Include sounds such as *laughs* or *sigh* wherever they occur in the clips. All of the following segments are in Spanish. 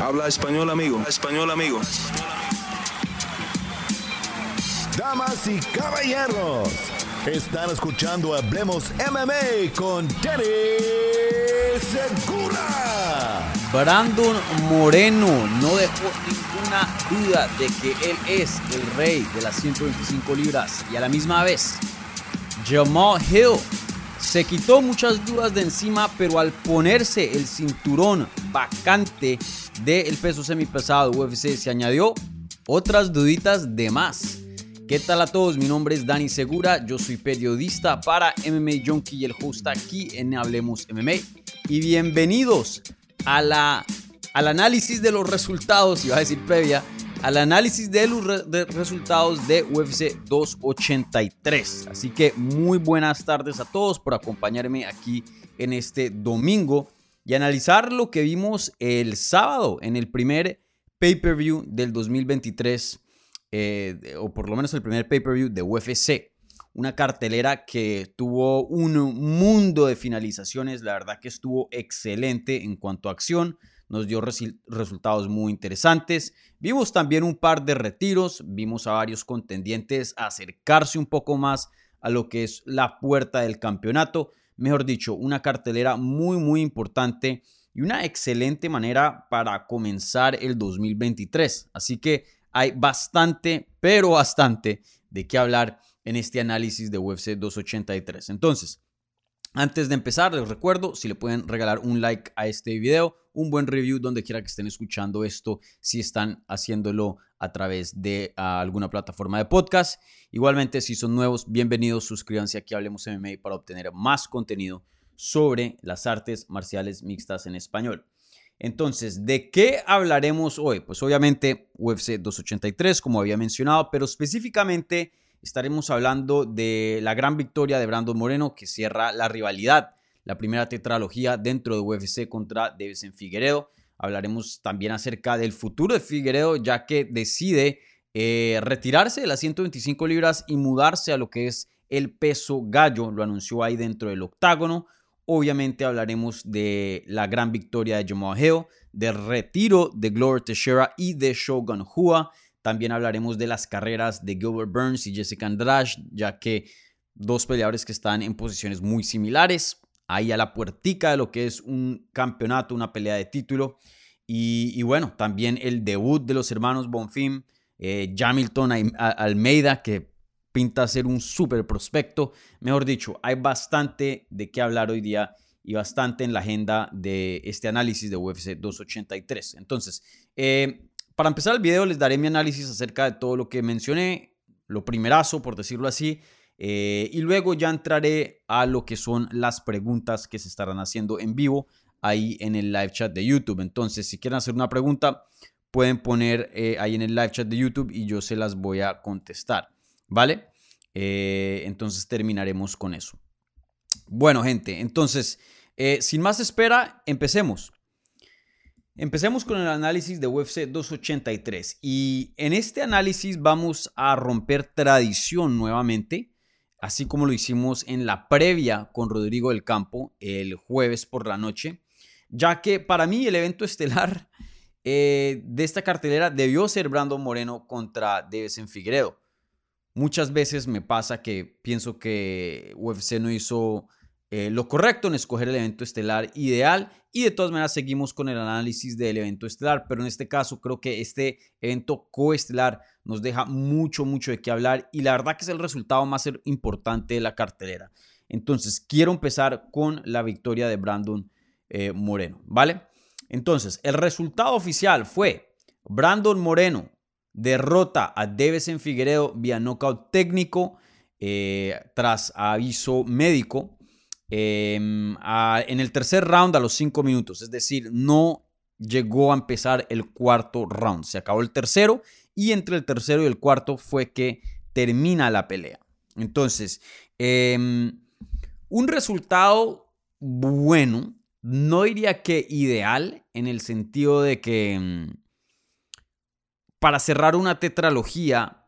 Habla español, amigo. Español, amigo. Damas y caballeros, están escuchando Hablemos MMA con Danny Segura. Brandon Moreno no dejó ninguna duda de que él es el rey de las 125 libras y a la misma vez Jamal Hill se quitó muchas dudas de encima, pero al ponerse el cinturón vacante del peso semipesado UFC se añadió otras duditas de más. ¿Qué tal a todos? Mi nombre es Dani Segura, yo soy periodista para MMA Junkie y el host aquí en Hablemos MMA. Y bienvenidos a la, al análisis de los resultados, iba a decir previa, al análisis de los resultados de UFC 283. Así que muy buenas tardes a todos por acompañarme aquí en este domingo y analizar lo que vimos el sábado en el primer pay-per-view del 2023, eh, o por lo menos el primer pay-per-view de UFC. Una cartelera que tuvo un mundo de finalizaciones, la verdad que estuvo excelente en cuanto a acción, nos dio resultados muy interesantes. Vimos también un par de retiros, vimos a varios contendientes acercarse un poco más a lo que es la puerta del campeonato. Mejor dicho, una cartelera muy, muy importante y una excelente manera para comenzar el 2023. Así que hay bastante, pero bastante de qué hablar en este análisis de UFC 283. Entonces, antes de empezar, les recuerdo si le pueden regalar un like a este video, un buen review donde quiera que estén escuchando esto, si están haciéndolo a través de alguna plataforma de podcast. Igualmente, si son nuevos, bienvenidos, suscríbanse aquí a Hablemos MMA para obtener más contenido sobre las artes marciales mixtas en español. Entonces, ¿de qué hablaremos hoy? Pues obviamente UFC 283, como había mencionado, pero específicamente estaremos hablando de la gran victoria de Brandon Moreno que cierra la rivalidad, la primera tetralogía dentro de UFC contra Davison Figueredo. Hablaremos también acerca del futuro de Figueredo, ya que decide eh, retirarse de las 125 libras y mudarse a lo que es el peso gallo. Lo anunció ahí dentro del octágono. Obviamente hablaremos de la gran victoria de Jamal Hill, del retiro de Glover Teixeira y de Shogun Hua. También hablaremos de las carreras de Gilbert Burns y Jessica Andrade, ya que dos peleadores que están en posiciones muy similares, ahí a la puertica de lo que es un campeonato, una pelea de título. Y, bueno, también el debut de los hermanos Bonfim, eh, Jamilton Almeida, que pinta ser un súper prospecto. Mejor dicho, hay bastante de qué hablar hoy día y bastante en la agenda de este análisis de UFC 283. Entonces, eh, para empezar el video les daré mi análisis acerca de todo lo que mencioné, lo primerazo, por decirlo así, eh, y luego ya entraré a lo que son las preguntas que se estarán haciendo en vivo ahí en el live chat de YouTube. Entonces, si quieren hacer una pregunta, pueden poner eh, ahí en el live chat de YouTube y yo se las voy a contestar. ¿Vale? Eh, entonces terminaremos con eso. Bueno, gente, entonces, sin más espera, empecemos. Empecemos con el análisis de UFC 283 y en este análisis vamos a romper tradición nuevamente así como lo hicimos en la previa con Rodrigo del Campo el jueves por la noche, ya que para mí el evento *laughs* estelar eh, de esta cartelera debió ser Brandon Moreno contra Devesen Figueredo. Muchas veces me pasa que pienso que UFC no hizo eh, lo correcto en escoger el evento estelar ideal y de todas maneras seguimos con el análisis del evento estelar, pero en este caso creo que este evento coestelar nos deja mucho, mucho de qué hablar y la verdad que es el resultado más importante de la cartelera. Entonces, quiero empezar con la victoria de Brandon eh, Moreno, ¿vale? Entonces, el resultado oficial fue Brandon Moreno derrota a Devesen Figueredo vía knockout técnico eh, tras aviso médico Em, en el tercer round a los cinco minutos. Es decir, no llegó a empezar el cuarto round. Se acabó el tercero y entre el tercero y el cuarto fue que termina la pelea. Entonces, em, un resultado bueno, no diría que ideal, en el sentido de que em, para cerrar una tetralogía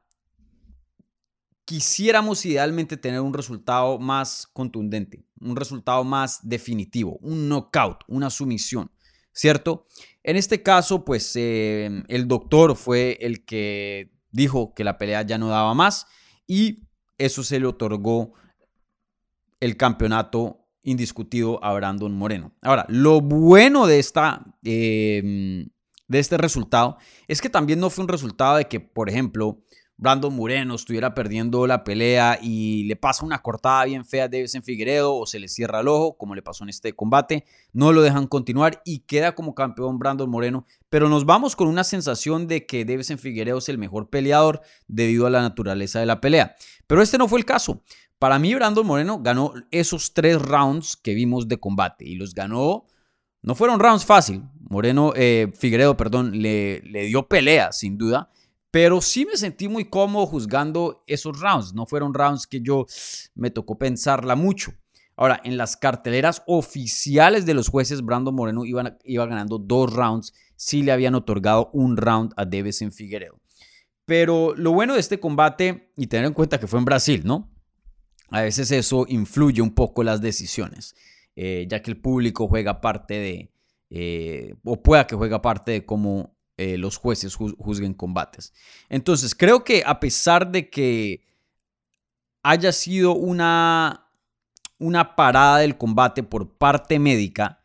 quisiéramos idealmente tener un resultado más contundente, un resultado más definitivo, un knockout, una sumisión. ¿Cierto? En este caso, pues eh, el doctor fue el que dijo que la pelea ya no daba más y eso se le otorgó el campeonato indiscutido a Brandon Moreno. Ahora, lo bueno de, esta, em, de este resultado es que también no fue un resultado de que, por ejemplo, Brandon Moreno estuviera perdiendo la pelea y le pasa una cortada bien fea a Davison Figueredo o se le cierra el ojo, como le pasó en este combate, no lo dejan continuar y queda como campeón Brandon Moreno, pero nos vamos con una sensación de que Davison Figueredo es el mejor peleador debido a la naturaleza de la pelea. Pero este no fue el caso. Para mí, Brandon Moreno ganó esos tres rounds que vimos de combate y los ganó. No fueron rounds fácil. Moreno, eh, Figueredo, perdón, le, le dio pelea, sin duda. Pero sí me sentí muy cómodo juzgando esos rounds. No fueron rounds que yo me tocó pensarla mucho. Ahora, en las carteleras oficiales de los jueces, Brandon Moreno iba, iba ganando dos rounds. Sí le habían otorgado un round a Devesen Figueredo. Pero lo bueno de este combate, y tener en cuenta que fue en Brasil, ¿no? a veces eso influye un poco las decisiones, eh, ya que el público juega parte de, eh, o pueda que juega parte de cómo eh, los jueces juzguen combates. Entonces, creo que a pesar de que haya sido una, una parada del combate por parte médica,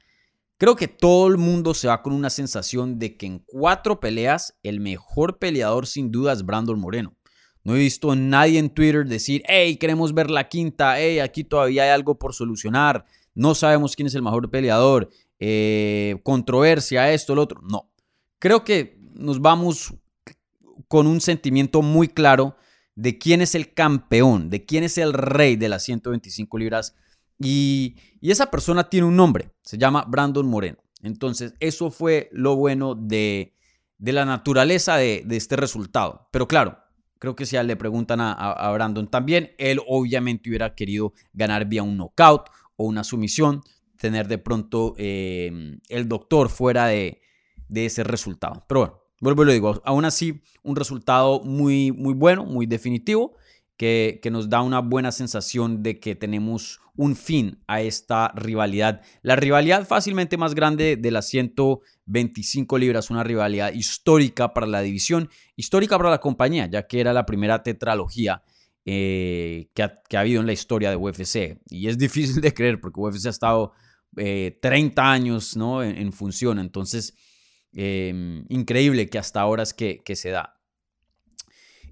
creo que todo el mundo se va con una sensación de que en cuatro peleas el mejor peleador sin duda es Brandon Moreno. No he visto a nadie en Twitter decir, hey, queremos ver la quinta, hey, aquí todavía hay algo por solucionar, no sabemos quién es el mejor peleador, eh, controversia, esto, lo otro. No. Creo que nos vamos con un sentimiento muy claro de quién es el campeón, de quién es el rey de las 125 libras. Y, esa persona tiene un nombre, se llama Brandon Moreno. Entonces, eso fue lo bueno de, la naturaleza de, de este resultado. Pero claro, Creo que si le preguntan a, Brandon también, él obviamente hubiera querido ganar vía un knockout o una sumisión, tener de pronto eh, el doctor fuera de, ese resultado. Pero bueno, vuelvo y lo digo, aún así un resultado muy, muy bueno, muy definitivo, que, que nos da una buena sensación de que tenemos un fin a esta rivalidad. La rivalidad fácilmente más grande de las 125 libras, una rivalidad histórica para la división, histórica para la compañía, ya que era la primera tetralogía eh, que, ha, habido en la historia de UFC. Y es difícil de creer porque UFC ha estado 30 eh, años ¿no? en, función, entonces eh, increíble que hasta ahora es que, que se da.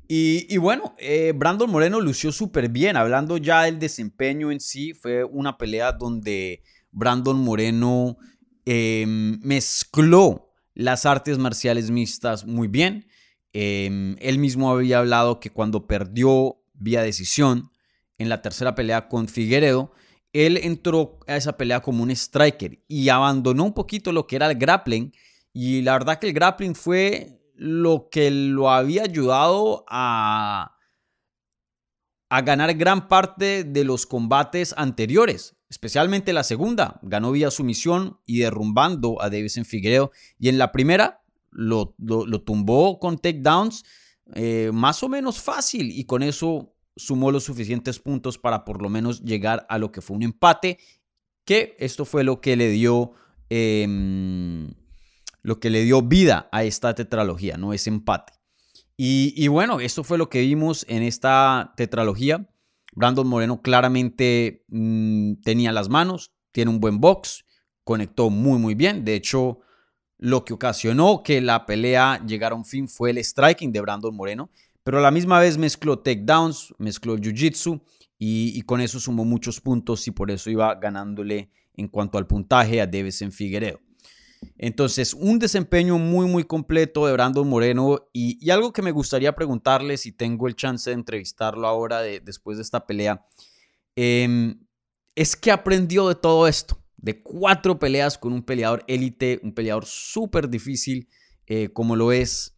Y, bueno, eh, Brandon Moreno lució súper bien. Hablando ya del desempeño en sí, fue una pelea donde Brandon Moreno em, mezcló las artes marciales mixtas muy bien. Em, él mismo había hablado que cuando perdió vía decisión en la tercera pelea con Figueredo, él entró a esa pelea como un striker y abandonó un poquito lo que era el grappling. Y la verdad que el grappling fue lo que lo había ayudado a, a ganar gran parte de los combates anteriores, especialmente la segunda. Ganó vía sumisión y derrumbando a en Figueiredo. Y en la primera lo, lo, tumbó con takedowns eh, más o menos fácil y con eso sumó los suficientes puntos para por lo menos llegar a lo que fue un empate, que esto fue lo que le dio... Em, lo que le dio vida a esta tetralogía, no es empate. Y, bueno, esto fue lo que vimos en esta tetralogía. Brandon Moreno claramente mm, tenía las manos, tiene un buen box, conectó muy muy bien. De hecho, lo que ocasionó que la pelea llegara a un fin fue el striking de Brandon Moreno, pero a la misma vez mezcló takedowns, mezcló jiu-jitsu y, con eso sumó muchos puntos y por eso iba ganándole en cuanto al puntaje a en Figueredo. Entonces, un desempeño muy, muy completo de Brandon Moreno y, algo que me gustaría preguntarle si tengo el chance de entrevistarlo ahora después de esta pelea, em, es que aprendió de todo esto, de cuatro peleas con un peleador élite, un peleador súper difícil eh, como lo es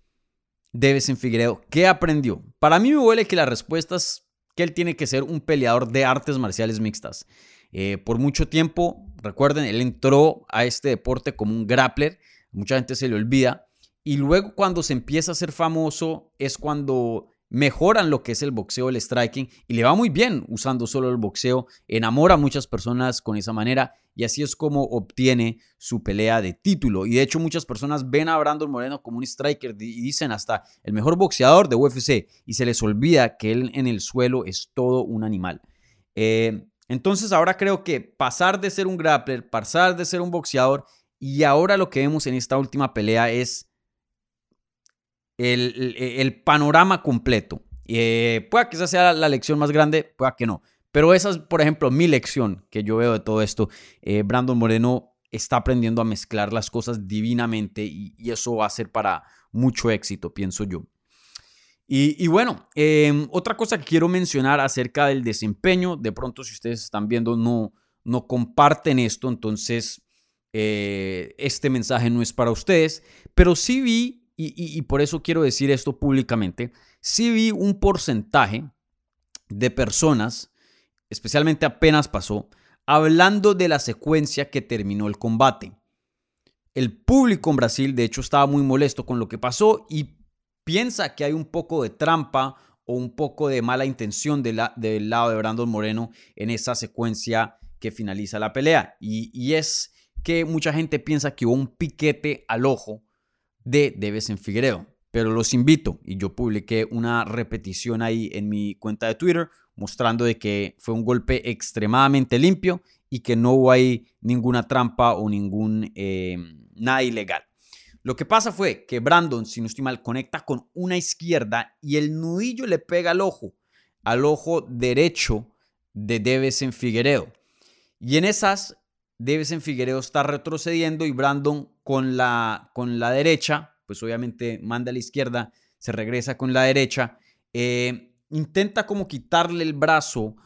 en Figueiredo. ¿Qué aprendió? Para mí me huele que la respuesta es que él tiene que ser un peleador de artes marciales mixtas. Eh, por mucho tiempo, recuerden, él entró a este deporte como un grappler, mucha gente se le olvida, y luego cuando se empieza a ser famoso es cuando mejoran lo que es el boxeo, el striking, y le va muy bien usando solo el boxeo, enamora a muchas personas con esa manera, y así es como obtiene su pelea de título. Y de hecho muchas personas ven a Brandon Moreno como un striker y dicen hasta el mejor boxeador de UFC, y se les olvida que él en el suelo es todo un animal. Eh, entonces ahora creo que pasar de ser un grappler, pasar de ser un boxeador, y ahora lo que vemos en esta última pelea es el, panorama completo. Eh, pueda que esa sea la lección más grande, pueda que no. Pero esa es, por ejemplo, mi lección que yo veo de todo esto. Eh, Brandon Moreno está aprendiendo a mezclar las cosas divinamente y, eso va a ser para mucho éxito, pienso yo. Y, bueno, em, otra cosa que quiero mencionar acerca del desempeño, de pronto si ustedes están viendo no, no comparten esto, entonces eh, este mensaje no es para ustedes, pero sí vi y, por eso quiero decir esto públicamente, sí vi un porcentaje de personas, especialmente apenas pasó, hablando de la secuencia que terminó el combate. El público en Brasil, de hecho, estaba muy molesto con lo que pasó y piensa que hay un poco de trampa o un poco de mala intención del lado de Brandon Moreno en esa secuencia que finaliza la pelea. y es que mucha gente piensa que hubo un piquete al ojo de Debes en Figueredo. Pero los invito, y yo publiqué una repetición ahí en mi cuenta de Twitter mostrando de que fue un golpe extremadamente limpio y que no hubo ahí ninguna trampa o ningún eh, nada ilegal. Lo que pasa fue que Brandon, si no estoy mal, conecta con una izquierda y el nudillo le pega al ojo, al ojo derecho de Debes en Figueredo. Y en esas, Debes en Figueredo está retrocediendo y Brandon con la, con la derecha, pues obviamente manda a la izquierda, se regresa con la derecha, eh, intenta como quitarle el brazo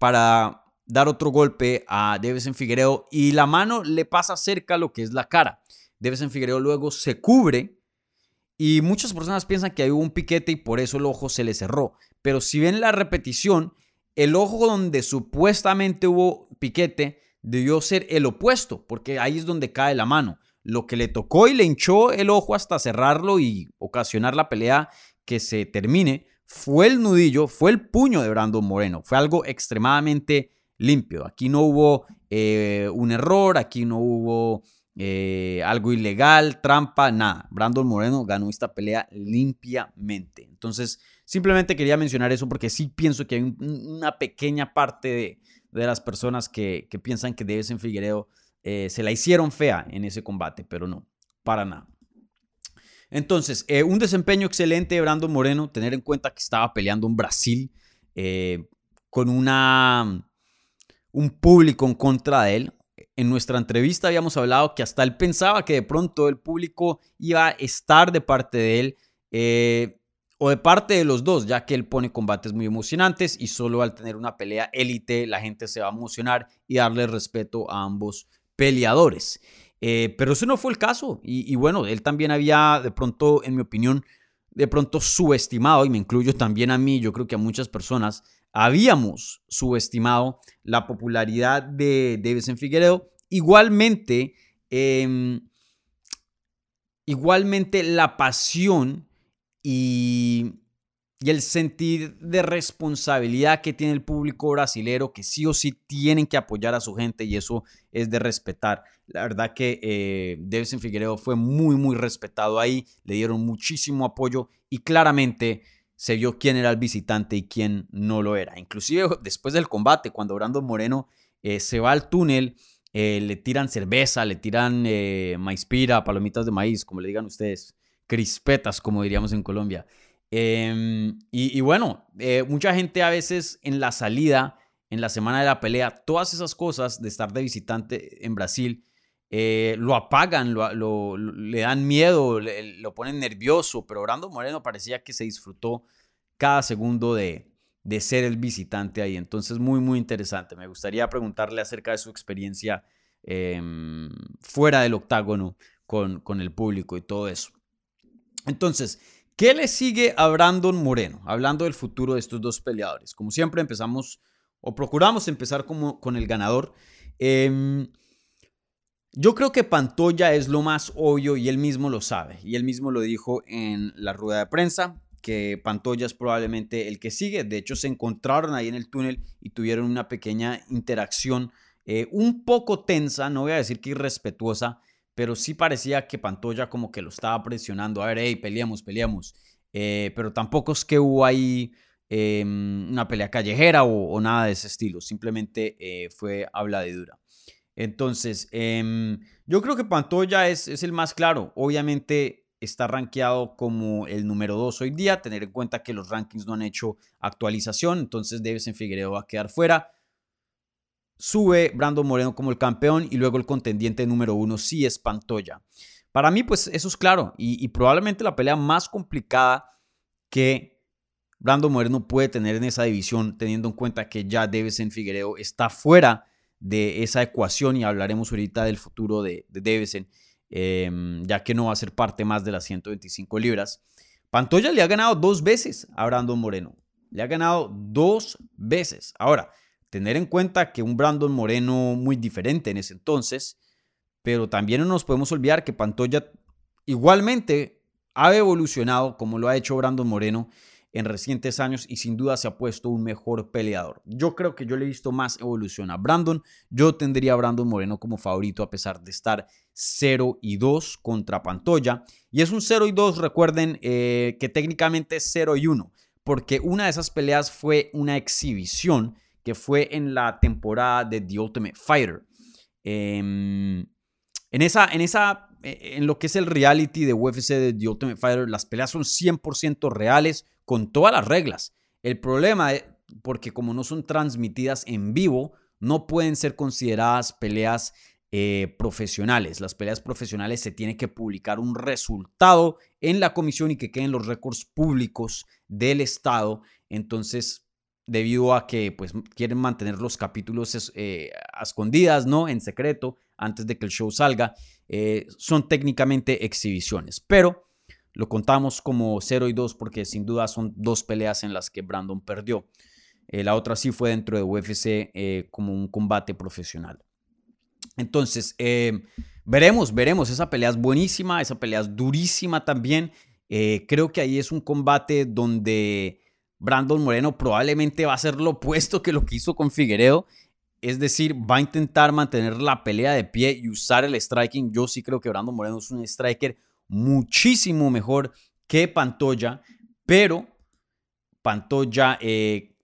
para dar otro golpe a en Figueredo y la mano le pasa cerca lo que es la cara. En Figueredo luego se cubre y muchas personas piensan que hay un piquete y por eso el ojo se le cerró. Pero si ven la repetición, el ojo donde supuestamente hubo piquete debió ser el opuesto, porque ahí es donde cae la mano. Lo que le tocó y le hinchó el ojo hasta cerrarlo y ocasionar la pelea que se termine fue el nudillo, fue el puño de Brandon Moreno. Fue algo extremadamente limpio. Aquí no hubo eh, un error, aquí no hubo eh, algo ilegal, trampa, nada. Brandon Moreno ganó esta pelea limpiamente. Entonces, simplemente quería mencionar eso porque sí pienso que hay una pequeña parte de, de las personas que, piensan que en Figueredo eh, se la hicieron fea en ese combate, pero no, para nada. Entonces, eh, un desempeño excelente de Brandon Moreno, tener en cuenta que estaba peleando en Brasil eh, con una, un público en contra de él. En nuestra entrevista habíamos hablado que hasta él pensaba que de pronto el público iba a estar de parte de él o de parte de los dos, ya que él pone combates muy emocionantes y solo al tener una pelea élite la gente se va a emocionar y darle respeto a ambos peleadores. Eh, pero eso no fue el caso y, bueno, él también había de pronto, en mi opinión, de pronto subestimado, y me incluyo también a mí, yo creo que a muchas personas, habíamos subestimado la popularidad de en Figueredo. Igualmente, em, igualmente la pasión y, el sentir de responsabilidad que tiene el público brasilero, que sí o sí tienen que apoyar a su gente y eso es de respetar. La verdad que eh, Figueredo fue muy, muy respetado ahí, le dieron muchísimo apoyo y claramente se vio quién era el visitante y quién no lo era. Inclusive después del combate, cuando Brandon Moreno eh, se va al túnel, eh, le tiran cerveza, le tiran eh, palomitas de maíz, como le digan ustedes crispetas, como diríamos en Colombia. Em, y, bueno, eh, mucha gente a veces en la salida, en la semana de la pelea, todas esas cosas de estar de visitante en Brasil, eh, lo apagan, lo, le dan miedo, lo ponen nervioso, pero Brando Moreno parecía que se disfrutó cada segundo de, de ser el visitante ahí. Entonces, muy, muy interesante. Me gustaría preguntarle acerca de su experiencia em, fuera del octágono con, con el público y todo eso. Entonces, ¿qué le sigue a Brandon Moreno? Hablando del futuro de estos dos peleadores. Como siempre empezamos o procuramos empezar como, con el ganador. Em, yo creo que Pantoya es lo más obvio y él mismo lo sabe. Y él mismo lo dijo en la rueda de prensa. que Pantoya es probablemente el que sigue. De hecho, se encontraron ahí en el túnel y tuvieron una pequeña interacción eh, un poco tensa, no voy a decir que irrespetuosa, pero sí parecía que Pantoya como que lo estaba presionando. A ver, hey, peleamos, peleamos. Eh, pero tampoco es que hubo ahí em, una pelea callejera o, nada de ese estilo. Simplemente eh, fue habla de dura. Entonces, em, yo creo que Pantoya es, el más claro. Obviamente está rankeado como el número 2 hoy día. Tener en cuenta que los rankings no han hecho actualización. Entonces, en Figueredo va a quedar fuera. Sube Brandon Moreno como el campeón y luego el contendiente número uno sí es Pantoya. Para mí, pues eso es claro y, probablemente la pelea más complicada que Brandon Moreno puede tener en esa división, teniendo en cuenta que ya en Figueredo está fuera de esa ecuación y hablaremos ahorita del futuro de, de em, ya que no va a ser parte más de las 125 libras. Pantoya le ha ganado dos veces a Brandon Moreno. Le ha ganado dos veces. Ahora, tener en cuenta que un Brandon Moreno muy diferente en ese entonces, pero también no nos podemos olvidar que Pantoya igualmente ha evolucionado como lo ha hecho Brandon Moreno en recientes años y sin duda se ha puesto un mejor peleador. Yo creo que yo le he visto más evolución a Brandon. Yo tendría a Brandon Moreno como favorito a pesar de estar 0 y 2 contra Pantoya. Y es un 0 y 2, recuerden eh, que técnicamente es 0 y 1, porque una de esas peleas fue una exhibición que fue en la temporada de The Ultimate Fighter. Em, en, esa, en, esa, e, en lo que es el reality de UFC de The Ultimate Fighter, las peleas son 100% reales con todas las reglas. El problema es porque como no son transmitidas en vivo, no pueden ser consideradas peleas eh, profesionales. Las peleas profesionales se tiene que publicar un resultado en la comisión y que queden los récords públicos del Estado. Entonces, debido a que pues quieren mantener los capítulos eh, escondidas, ¿no? En secreto, antes de que el show salga. Eh, son técnicamente exhibiciones, pero lo contamos como 0 y 2 porque sin duda son dos peleas en las que Brandon perdió. Eh, la otra sí fue dentro de UFC como un combate profesional. Entonces, veremos, veremos. Esa pelea es buenísima, esa pelea es durísima también. creo que ahí es un combate donde Brandon Moreno probablemente va a hacer lo opuesto que lo que hizo con Figueredo. Es decir, va a intentar mantener la pelea de pie y usar el striking. Yo sí creo que Brandon Moreno es un striker muchísimo mejor que Pantoya, pero Pantoya eh,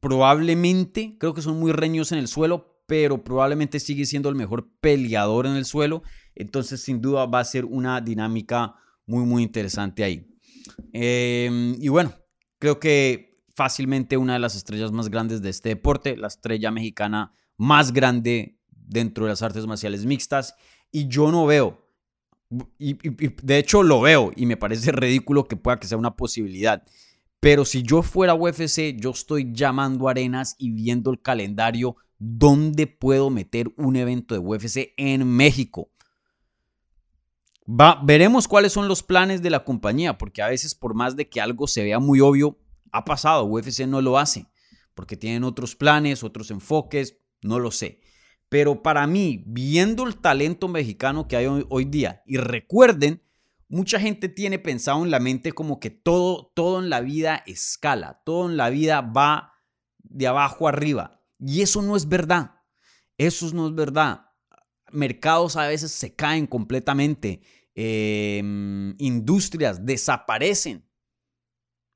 probablemente, creo que son muy reños en el suelo, pero probablemente sigue siendo el mejor peleador en el suelo. Entonces, sin duda, va a ser una dinámica muy, muy interesante ahí. Em, y bueno, Creo que fácilmente una de las estrellas más grandes de este deporte, la estrella mexicana más grande dentro de las artes marciales mixtas. Y yo no veo, y, de hecho lo veo y me parece ridículo que pueda que sea una posibilidad. Pero si yo fuera UFC, yo estoy llamando arenas y viendo el calendario dónde puedo meter un evento de UFC en México veremos cuáles son los planes de la compañía, porque a veces por más de que algo se vea muy obvio, ha pasado, UFC no lo hace, porque tienen otros planes, otros enfoques, no lo sé. Pero para mí, viendo el talento mexicano que hay hoy, día, y recuerden, mucha gente tiene pensado en la mente como que todo, todo en la vida escala, todo en la vida va de abajo arriba. Y eso no es verdad. Eso no es verdad. Mercados a veces se caen completamente. Em, industrias desaparecen.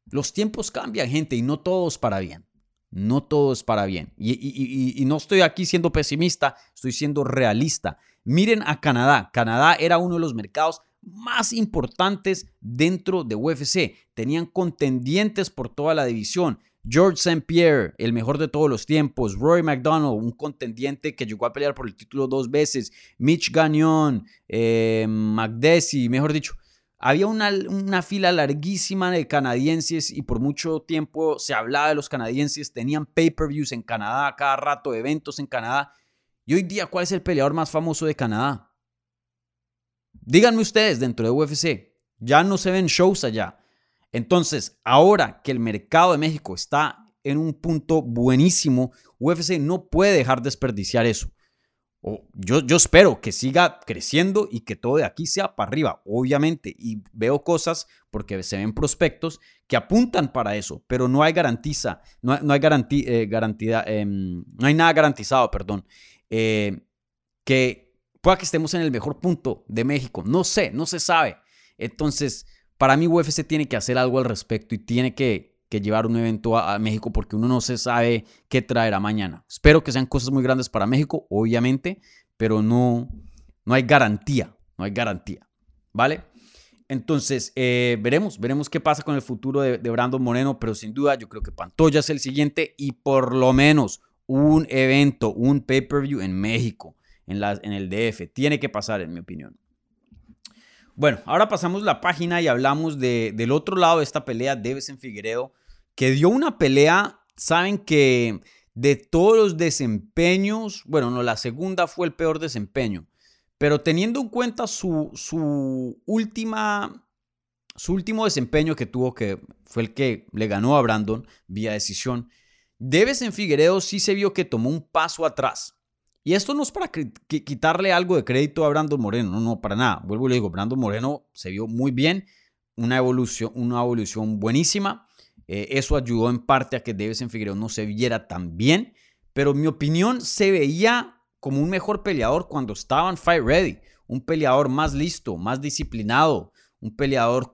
Los tiempos cambian, gente, y no todos para bien. No todo es para bien. Y, no estoy aquí siendo pesimista, estoy siendo realista. Miren a Canadá. Canadá era uno de los mercados más importantes dentro de UFC. Tenían contendientes por toda la división. George St. Pierre, el mejor de todos los tiempos. Roy McDonald, un contendiente que llegó a pelear por el título dos veces. Mitch Gagnon, eh, mejor dicho. Había una, una, fila larguísima de canadienses y por mucho tiempo se hablaba de los canadienses. Tenían pay-per-views en Canadá, cada rato eventos en Canadá. Y hoy día, ¿cuál es el peleador más famoso de Canadá? Díganme ustedes dentro de UFC. Ya no se ven shows allá. Entonces, ahora que el mercado de México está en un punto buenísimo, UFC no puede dejar desperdiciar eso. O yo, espero que siga creciendo y que todo de aquí sea para arriba, obviamente. Y veo cosas, porque se ven prospectos, que apuntan para eso, pero no hay garantiza, no, hay garantía, eh, em, no hay nada garantizado, perdón, eh, que pueda que estemos en el mejor punto de México. No sé, no se sabe. Entonces, para mí UFC tiene que hacer algo al respecto y tiene que, llevar un evento a, México porque uno no se sabe qué traerá mañana. Espero que sean cosas muy grandes para México, obviamente, pero no, no hay garantía, no hay garantía, ¿vale? Entonces, eh, veremos, veremos qué pasa con el futuro de, de, Brandon Moreno, pero sin duda yo creo que Pantoya es el siguiente y por lo menos un evento, un pay-per-view en México, en, la, en el DF, tiene que pasar, en mi opinión. Bueno, ahora pasamos la página y hablamos de, del otro lado de esta pelea, Deves en Figueredo, que dio una pelea, saben que de todos los desempeños, bueno, no, la segunda fue el peor desempeño, pero teniendo en cuenta su, su última, su último desempeño que tuvo, que fue el que le ganó a Brandon vía decisión, Deves en Figueredo sí se vio que tomó un paso atrás. Y esto no es para quitarle algo de crédito a Brandon Moreno, no, no, para nada. Vuelvo y le digo, Brandon Moreno se vio muy bien, una evolución, una evolución buenísima. Eh, eso ayudó en parte a que Davis en Figueroa no se viera tan bien, pero en mi opinión se veía como un mejor peleador cuando estaba en Fight Ready, un peleador más listo, más disciplinado, un peleador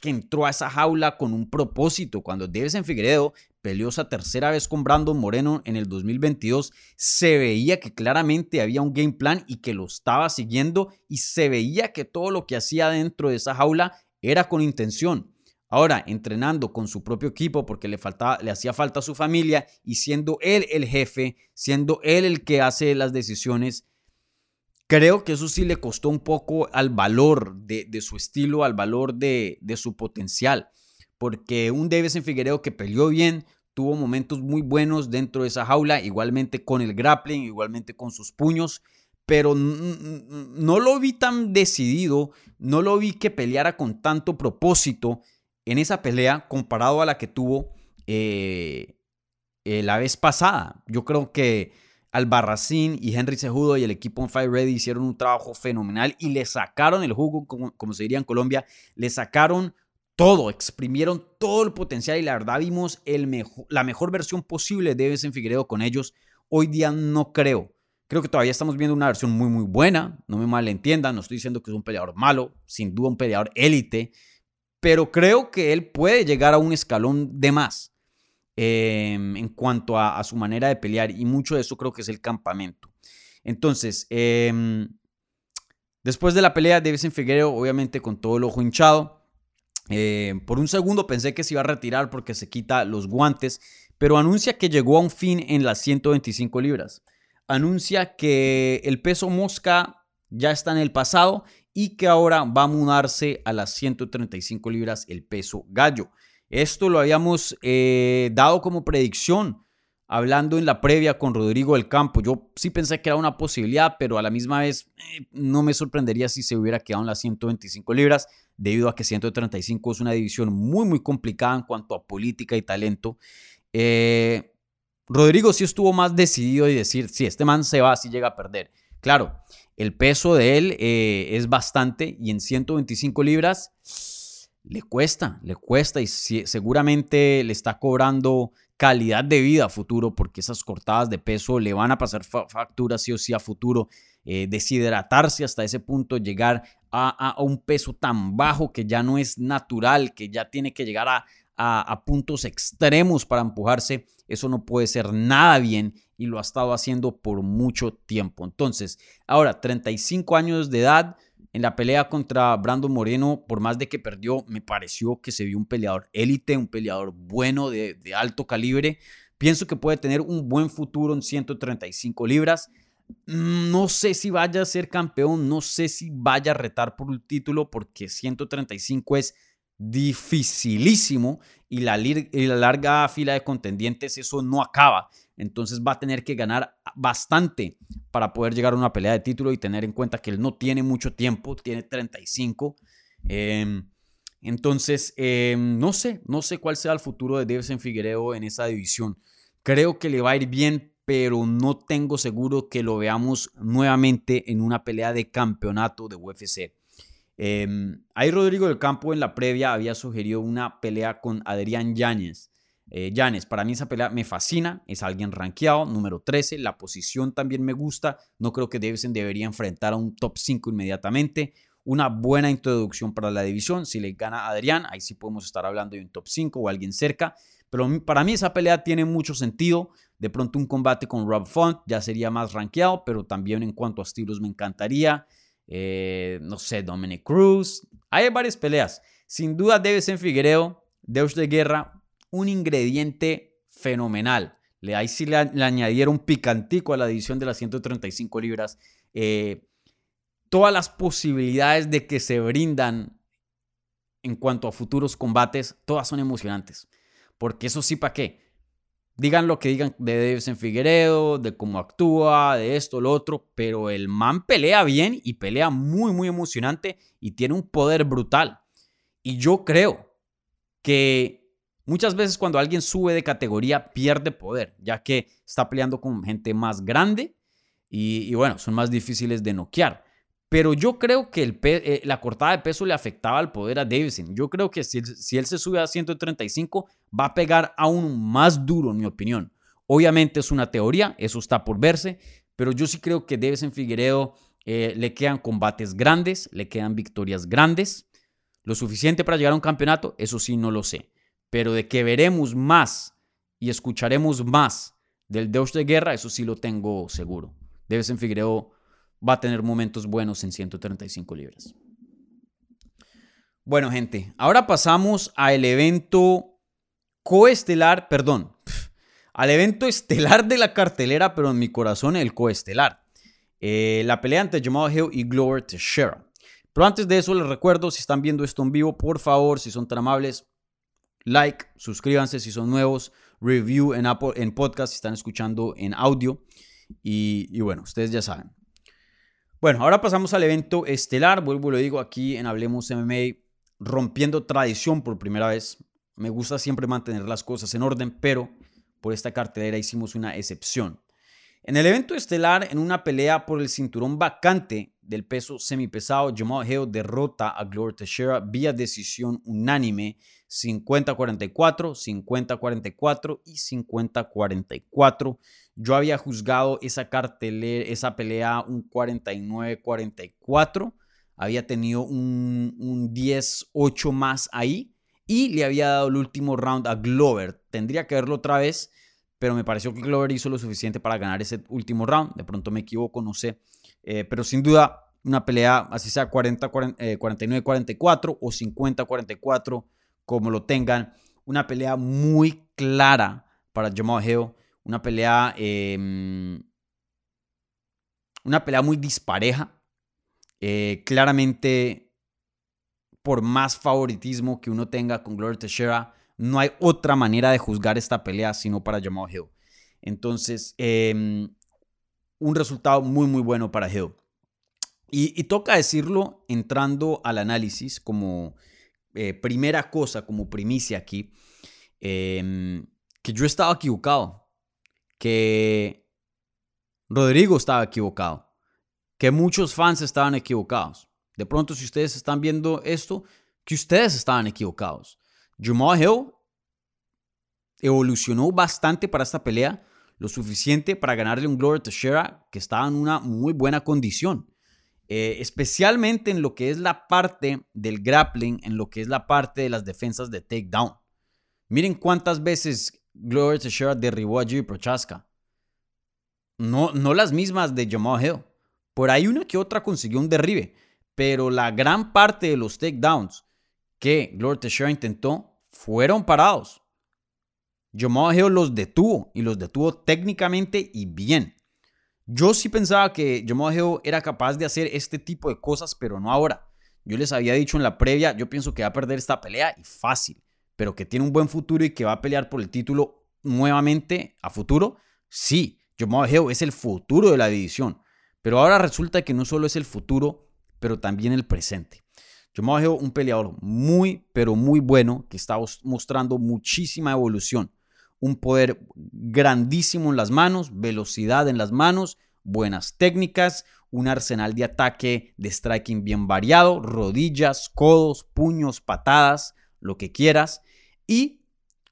que entró a esa jaula con un propósito. Cuando Davis en Figueredo peleó esa tercera vez con Brandon Moreno en el 2022, se veía que claramente había un game plan y que lo estaba siguiendo y se veía que todo lo que hacía dentro de esa jaula era con intención. Ahora, entrenando con su propio equipo porque le, faltaba, le hacía falta a su familia y siendo él el jefe, siendo él el que hace las decisiones, creo que eso sí le costó un poco al valor de, su estilo, al valor de, su potencial. Porque un Davis en Figueredo que peleó bien, tuvo momentos muy buenos dentro de esa jaula, igualmente con el grappling, igualmente con sus puños, pero no lo vi tan decidido, no lo vi que peleara con tanto propósito en esa pelea comparado a la que tuvo eh, eh, la vez pasada. Yo creo que Albarracín y Henry Cejudo y el equipo on Fire Ready hicieron un trabajo fenomenal y le sacaron el jugo, como, se diría en Colombia, le sacaron todo, exprimieron todo el potencial y la verdad vimos la mejor versión posible de en Figueredo con ellos. Hoy día no creo. Creo que todavía estamos viendo una versión muy, muy buena. No me malentiendan, no estoy diciendo que es un peleador malo, sin duda un peleador élite, pero creo que él puede llegar a un escalón de más em, en cuanto a, su manera de pelear y mucho de eso creo que es el campamento. Entonces, em, después de la pelea, Deves en Figueredo, obviamente con todo el ojo hinchado, eh, por un segundo pensé que se iba a retirar porque se quita los guantes, pero anuncia que llegó a un fin en las 125 libras. Anuncia que el peso mosca ya está en el pasado y que ahora va a mudarse a las 135 libras el peso gallo. Esto lo habíamos eh, dado como predicción hablando en la previa con Rodrigo del Campo. Yo sí pensé que era una posibilidad, pero a la misma vez eh, no me sorprendería si se hubiera quedado en las 125 libras debido a que 135 es una división muy, muy complicada en cuanto a política y talento. Eh, Rodrigo sí estuvo más decidido y decir, si este man se va, si llega a perder. Claro, el peso de él eh, es bastante y en 125 libras le cuesta, le cuesta y seguramente le está cobrando calidad de vida a futuro porque esas cortadas de peso le van a pasar facturas sí o sí a futuro. Eh, deshidratarse hasta ese punto, llegar a, un peso tan bajo que ya no es natural, que ya tiene que llegar a, a, puntos extremos para empujarse, eso no puede ser nada bien y lo ha estado haciendo por mucho tiempo. Entonces, ahora, 35 años de edad, en la pelea contra Brandon Moreno, por más de que perdió, me pareció que se vio un peleador élite, un peleador bueno de, alto calibre. Pienso que puede tener un buen futuro en 135 libras. Mm, no sé si vaya a ser campeón, no sé si vaya a retar por un título porque 135 es dificilísimo y la larga fila de contendientes eso no acaba. Entonces va a tener que ganar bastante para poder llegar a una pelea de título y tener en cuenta que él no tiene mucho tiempo, tiene 35. Em, entonces, em, no sé, no sé cuál sea el futuro de Davison Figueredo en esa división. Creo que le va a ir bien pero no tengo seguro que lo veamos nuevamente en una pelea de campeonato de UFC. Em, ahí Rodrigo del Campo en la previa había sugerido una pelea con Adrián Yáñez. Eh, para mí esa pelea me fascina, es alguien rankeado, número 13, la posición también me gusta, no creo que Davison debería enfrentar a un top 5 inmediatamente, una buena introducción para la división, si le gana Adrián, ahí sí podemos estar hablando de un top 5 o alguien cerca, pero para mí esa pelea tiene mucho sentido, de pronto un combate con Rob Font ya sería más rankeado, pero también en cuanto a estilos me encantaría, eh, no sé, Dominic Cruz. Hay varias peleas. Sin duda, en Figueiredo, Deus de Guerra, un ingrediente fenomenal. Le, ahí sí le, añadieron picantico a la edición de las 135 libras. Eh, todas las posibilidades de que se brindan en cuanto a futuros combates, todas son emocionantes. Porque eso sí, ¿para qué? Digan lo que digan de en Figueredo, de cómo actúa, de esto, lo otro, pero el man pelea bien y pelea muy, muy emocionante y tiene un poder brutal. Y yo creo que muchas veces cuando alguien sube de categoría pierde poder, ya que está peleando con gente más grande y, bueno, son más difíciles de noquear. Pero yo creo que eh, la cortada de peso le afectaba al poder a Davidson. Yo creo que si, si, él se sube a 135, va a pegar aún más duro, en mi opinión. Obviamente es una teoría, eso está por verse, pero yo sí creo que Davidson Figueredo eh, le quedan combates grandes, le quedan victorias grandes. Lo suficiente para llegar a un campeonato, eso sí no lo sé. Pero de que veremos más y escucharemos más del Deus de Guerra, eso sí lo tengo seguro. Davidson Figueredo va a tener momentos buenos en 135 libras. Bueno, gente, ahora pasamos al evento coestelar, perdón, *laughs* al evento estelar de la cartelera, pero en mi corazón el coestelar. Eh, la pelea entre Jamal Hill y Glover Teixeira. Pero antes de eso, les recuerdo, si están viendo esto en vivo, por favor, si son tan amables, like, suscríbanse si son nuevos, review en, Apple, en podcast si están escuchando en audio. y bueno, ustedes ya saben. Bueno, ahora pasamos al evento estelar. Vuelvo lo digo aquí en Hablemos MMA, rompiendo tradición por primera vez. Me gusta siempre mantener las cosas en orden, pero por esta cartelera hicimos una excepción. En el evento estelar, en una pelea por el cinturón vacante del peso semipesado, Jamal Hill derrota a Glover Teixeira vía decisión unánime 50-44, 50-44 y 50-44. Yo había juzgado esa cartelera, esa pelea un 49-44. Había tenido un, un 10-8 más ahí. Y le había dado el último round a Glover. Tendría que verlo otra vez. Pero me pareció que Glover hizo lo suficiente para ganar ese último round. De pronto me equivoco, no sé. Eh, pero sin duda, una pelea, así sea 40, 49-44 eh, o 50-44, como lo tengan. Una pelea muy clara para Jamal Hill una pelea, em, una pelea muy dispareja. Eh, claramente, por más favoritismo que uno tenga con Gloria Teixeira, no hay otra manera de juzgar esta pelea sino para Jamal Hill. Entonces, em, un resultado muy, muy bueno para Hill. Y, toca decirlo entrando al análisis como eh, primera cosa, como primicia aquí, em, que yo estaba equivocado que Rodrigo estaba equivocado, que muchos fans estaban equivocados. De pronto, si ustedes están viendo esto, que ustedes estaban equivocados. Jamal Hill evolucionó bastante para esta pelea, lo suficiente para ganarle un Glory Teixeira que estaba en una muy buena condición. Eh, especialmente en lo que es la parte del grappling, en lo que es la parte de las defensas de takedown. Miren cuántas veces Gloria Teixeira derribó a Jimmy Prochaska. No, no las mismas de Jamal Hill. Por ahí una que otra consiguió un derribe, pero la gran parte de los takedowns que Gloria Teixeira intentó fueron parados. Jamal Hill los detuvo y los detuvo técnicamente y bien. Yo sí pensaba que Jamal Hill era capaz de hacer este tipo de cosas, pero no ahora. Yo les había dicho en la previa, yo pienso que va a perder esta pelea y fácil pero que tiene un buen futuro y que va a pelear por el título nuevamente a futuro, sí, Jamal Hill es el futuro de la división. Pero ahora resulta que no solo es el futuro, pero también el presente. Jamal Hill, un peleador muy, pero muy bueno, que está mostrando muchísima evolución. Un poder grandísimo en las manos, velocidad en las manos, buenas técnicas, un arsenal de ataque de striking bien variado, rodillas, codos, puños, patadas, lo que quieras. Y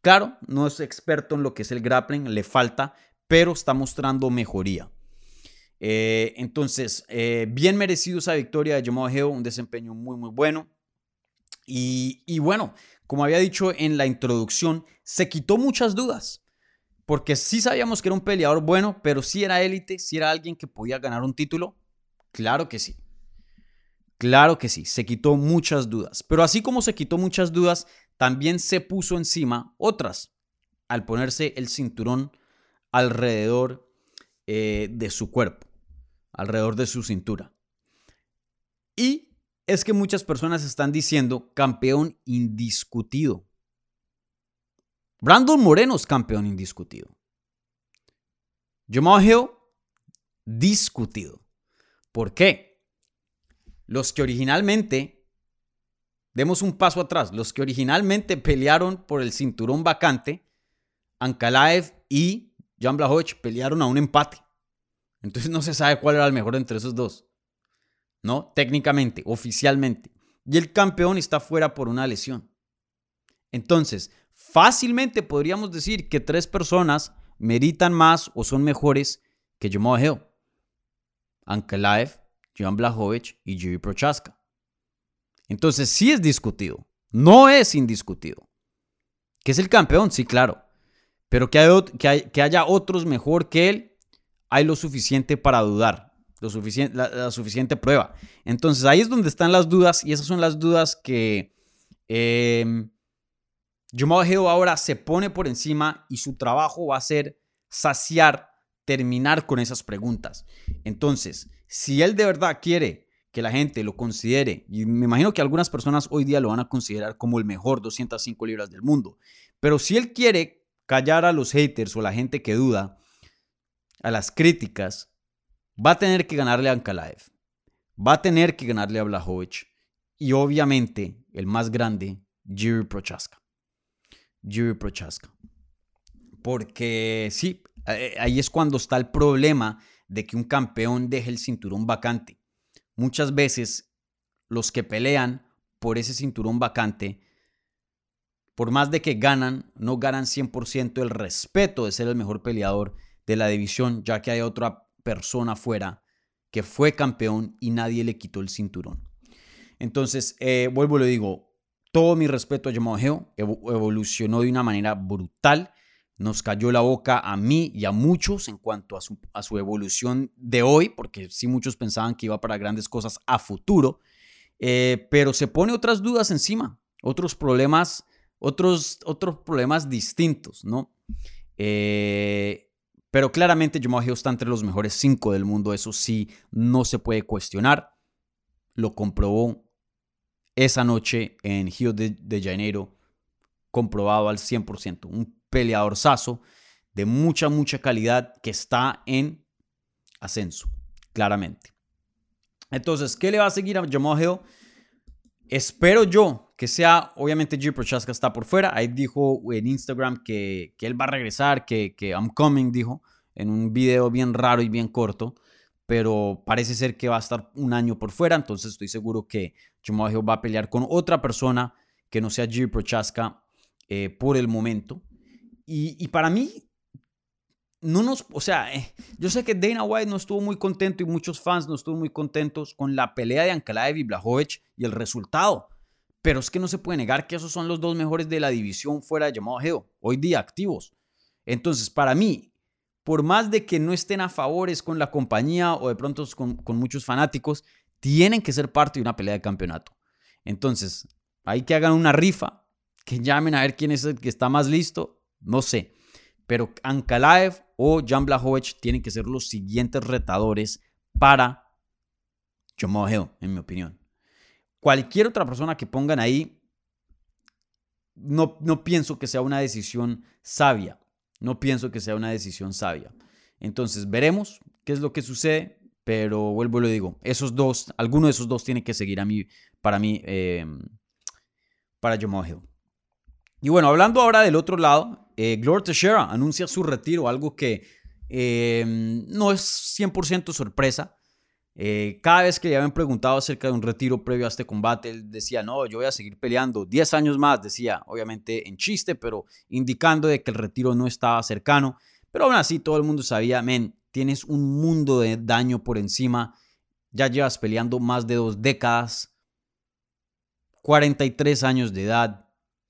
claro, no es experto en lo que es el grappling, le falta, pero está mostrando mejoría. Eh, entonces, eh, bien merecido esa victoria de Jamal Hill, un desempeño muy, muy bueno. Y, y bueno, como había dicho en la introducción, se quitó muchas dudas. Porque sí sabíamos que era un peleador bueno, pero sí era élite, sí era alguien que podía ganar un título. Claro que sí. Claro que sí, se quitó muchas dudas. Pero así como se quitó muchas dudas, también se puso encima otras al ponerse el cinturón alrededor eh, de su cuerpo, alrededor de su cintura. Y es que muchas personas están diciendo campeón indiscutido. Brandon Moreno es campeón indiscutido. Jamal Hill, discutido. ¿Por qué? Los que originalmente, demos un paso atrás, los que originalmente pelearon por el cinturón vacante, Ankalaev y Jan pelearon a un empate. Entonces no se sabe cuál era el mejor entre esos dos. ¿No? Técnicamente, oficialmente. Y el campeón está fuera por una lesión. Entonces, fácilmente podríamos decir que tres personas meritan más o son mejores que Jamal Hill. Ankalaev, Jan Blachowicz y Jiri Prochaska. Entonces, sí es discutido. No es indiscutido. ¿Que es el campeón? Sí, claro. Pero que, que haya otros mejor que él, hay lo suficiente para dudar suficiente, la, suficiente prueba. Entonces ahí es donde están las dudas y esas son las dudas que eh, Jamal Hill ahora se pone por encima y su trabajo va a ser saciar, terminar con esas preguntas. Entonces, si él de verdad quiere que la gente lo considere, y me imagino que algunas personas hoy día lo van a considerar como el mejor 205 libras del mundo, pero si él quiere callar a los haters o a la gente que duda, a las críticas, Va a tener que ganarle a Ankalaev. Va a tener que ganarle a Blachowicz. Y obviamente, el más grande, Jiri Prochaska. Jiri Prochaska. Porque sí, eh, ahí es cuando está el problema de que un campeón deje el cinturón vacante. Muchas veces los que pelean por ese cinturón vacante, por más de que ganan, no ganan 100% el respeto de ser el mejor peleador de la división, ya que hay otra persona fuera que fue campeón y nadie le quitó el cinturón. Entonces, eh, vuelvo y le digo, todo mi respeto a Jamal Hill, evolucionó de una manera brutal, nos cayó la boca a mí y a muchos en cuanto a su, a su evolución de hoy, porque sí muchos pensaban que iba para grandes cosas a futuro, eh, pero se pone otras dudas encima, otros problemas, otros, otros problemas distintos, ¿no? Eh, pero claramente Jamal Hill está entre los mejores cinco del mundo, eso sí, no se puede cuestionar. Lo comprobó esa noche en Rio de, Janeiro, comprobado al 100%. Un peleador saso de mucha, mucha calidad que está en ascenso, claramente. Entonces, ¿qué le va a seguir a Jamal Hill? Espero yo que sea, obviamente G. Prochaska está por fuera. Ahí dijo en Instagram que, él va a regresar, que, que I'm coming, dijo, en un video bien raro y bien corto. Pero parece ser que va a estar un año por fuera. Entonces estoy seguro que Jamal va a pelear con otra persona que no sea G. Prochaska eh, por el momento. Y, para mí, no nos, o sea, eh, yo sé que Dana White no estuvo muy contento y muchos fans no estuvo muy contentos con la pelea de Ankalaev y Blachowicz y el resultado. Pero es que no se puede negar que esos son los dos mejores de la división fuera de llamado Geo, hoy día activos. Entonces, para mí, por más de que no estén a favores con la compañía o de pronto con, con muchos fanáticos, tienen que ser parte de una pelea de campeonato. Entonces, hay que hagan una rifa, que llamen a ver quién es el que está más listo, no sé. Pero Ankalaev o Jan Blachowicz tienen que ser los siguientes retadores para Jamal Hill, en mi opinión cualquier otra persona que pongan ahí, no, no pienso que sea una decisión sabia. No pienso que sea una decisión sabia. Entonces, veremos qué es lo que sucede, pero vuelvo y lo digo, esos dos, alguno de esos dos tiene que seguir a mí, para mí, eh, para Jamal Hill. Y bueno, hablando ahora del otro lado, eh, Gloria Teixeira anuncia su retiro, algo que eh, no es 100% sorpresa. Eh, cada vez que le habían preguntado acerca de un retiro previo a este combate, él decía, no, yo voy a seguir peleando 10 años más, decía, obviamente en chiste, pero indicando de que el retiro no estaba cercano. Pero aún así todo el mundo sabía, men, tienes un mundo de daño por encima, ya llevas peleando más de dos décadas, 43 años de edad,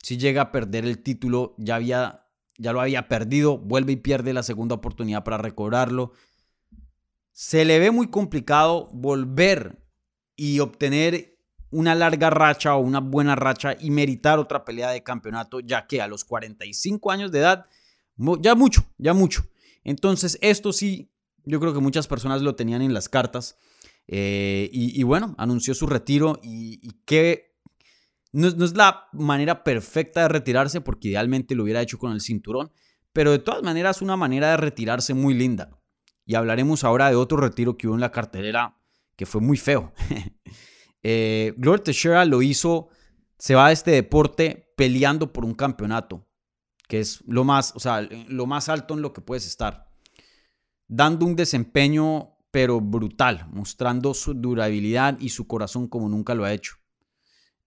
si llega a perder el título, ya, había, ya lo había perdido, vuelve y pierde la segunda oportunidad para recobrarlo se le ve muy complicado volver y obtener una larga racha o una buena racha y meritar otra pelea de campeonato, ya que a los 45 años de edad, ya mucho, ya mucho. Entonces, esto sí, yo creo que muchas personas lo tenían en las cartas. Eh, y, bueno, anunció su retiro y, que no, es la manera perfecta de retirarse porque idealmente lo hubiera hecho con el cinturón, pero de todas maneras una manera de retirarse muy linda. Y hablaremos ahora de otro retiro que hubo en la cartelera que fue muy feo. *laughs* eh, Gloria Teixeira lo hizo, se va a este deporte peleando por un campeonato, que es lo más, o sea, lo más alto en lo que puedes estar. Dando un desempeño pero brutal, mostrando su durabilidad y su corazón como nunca lo ha hecho.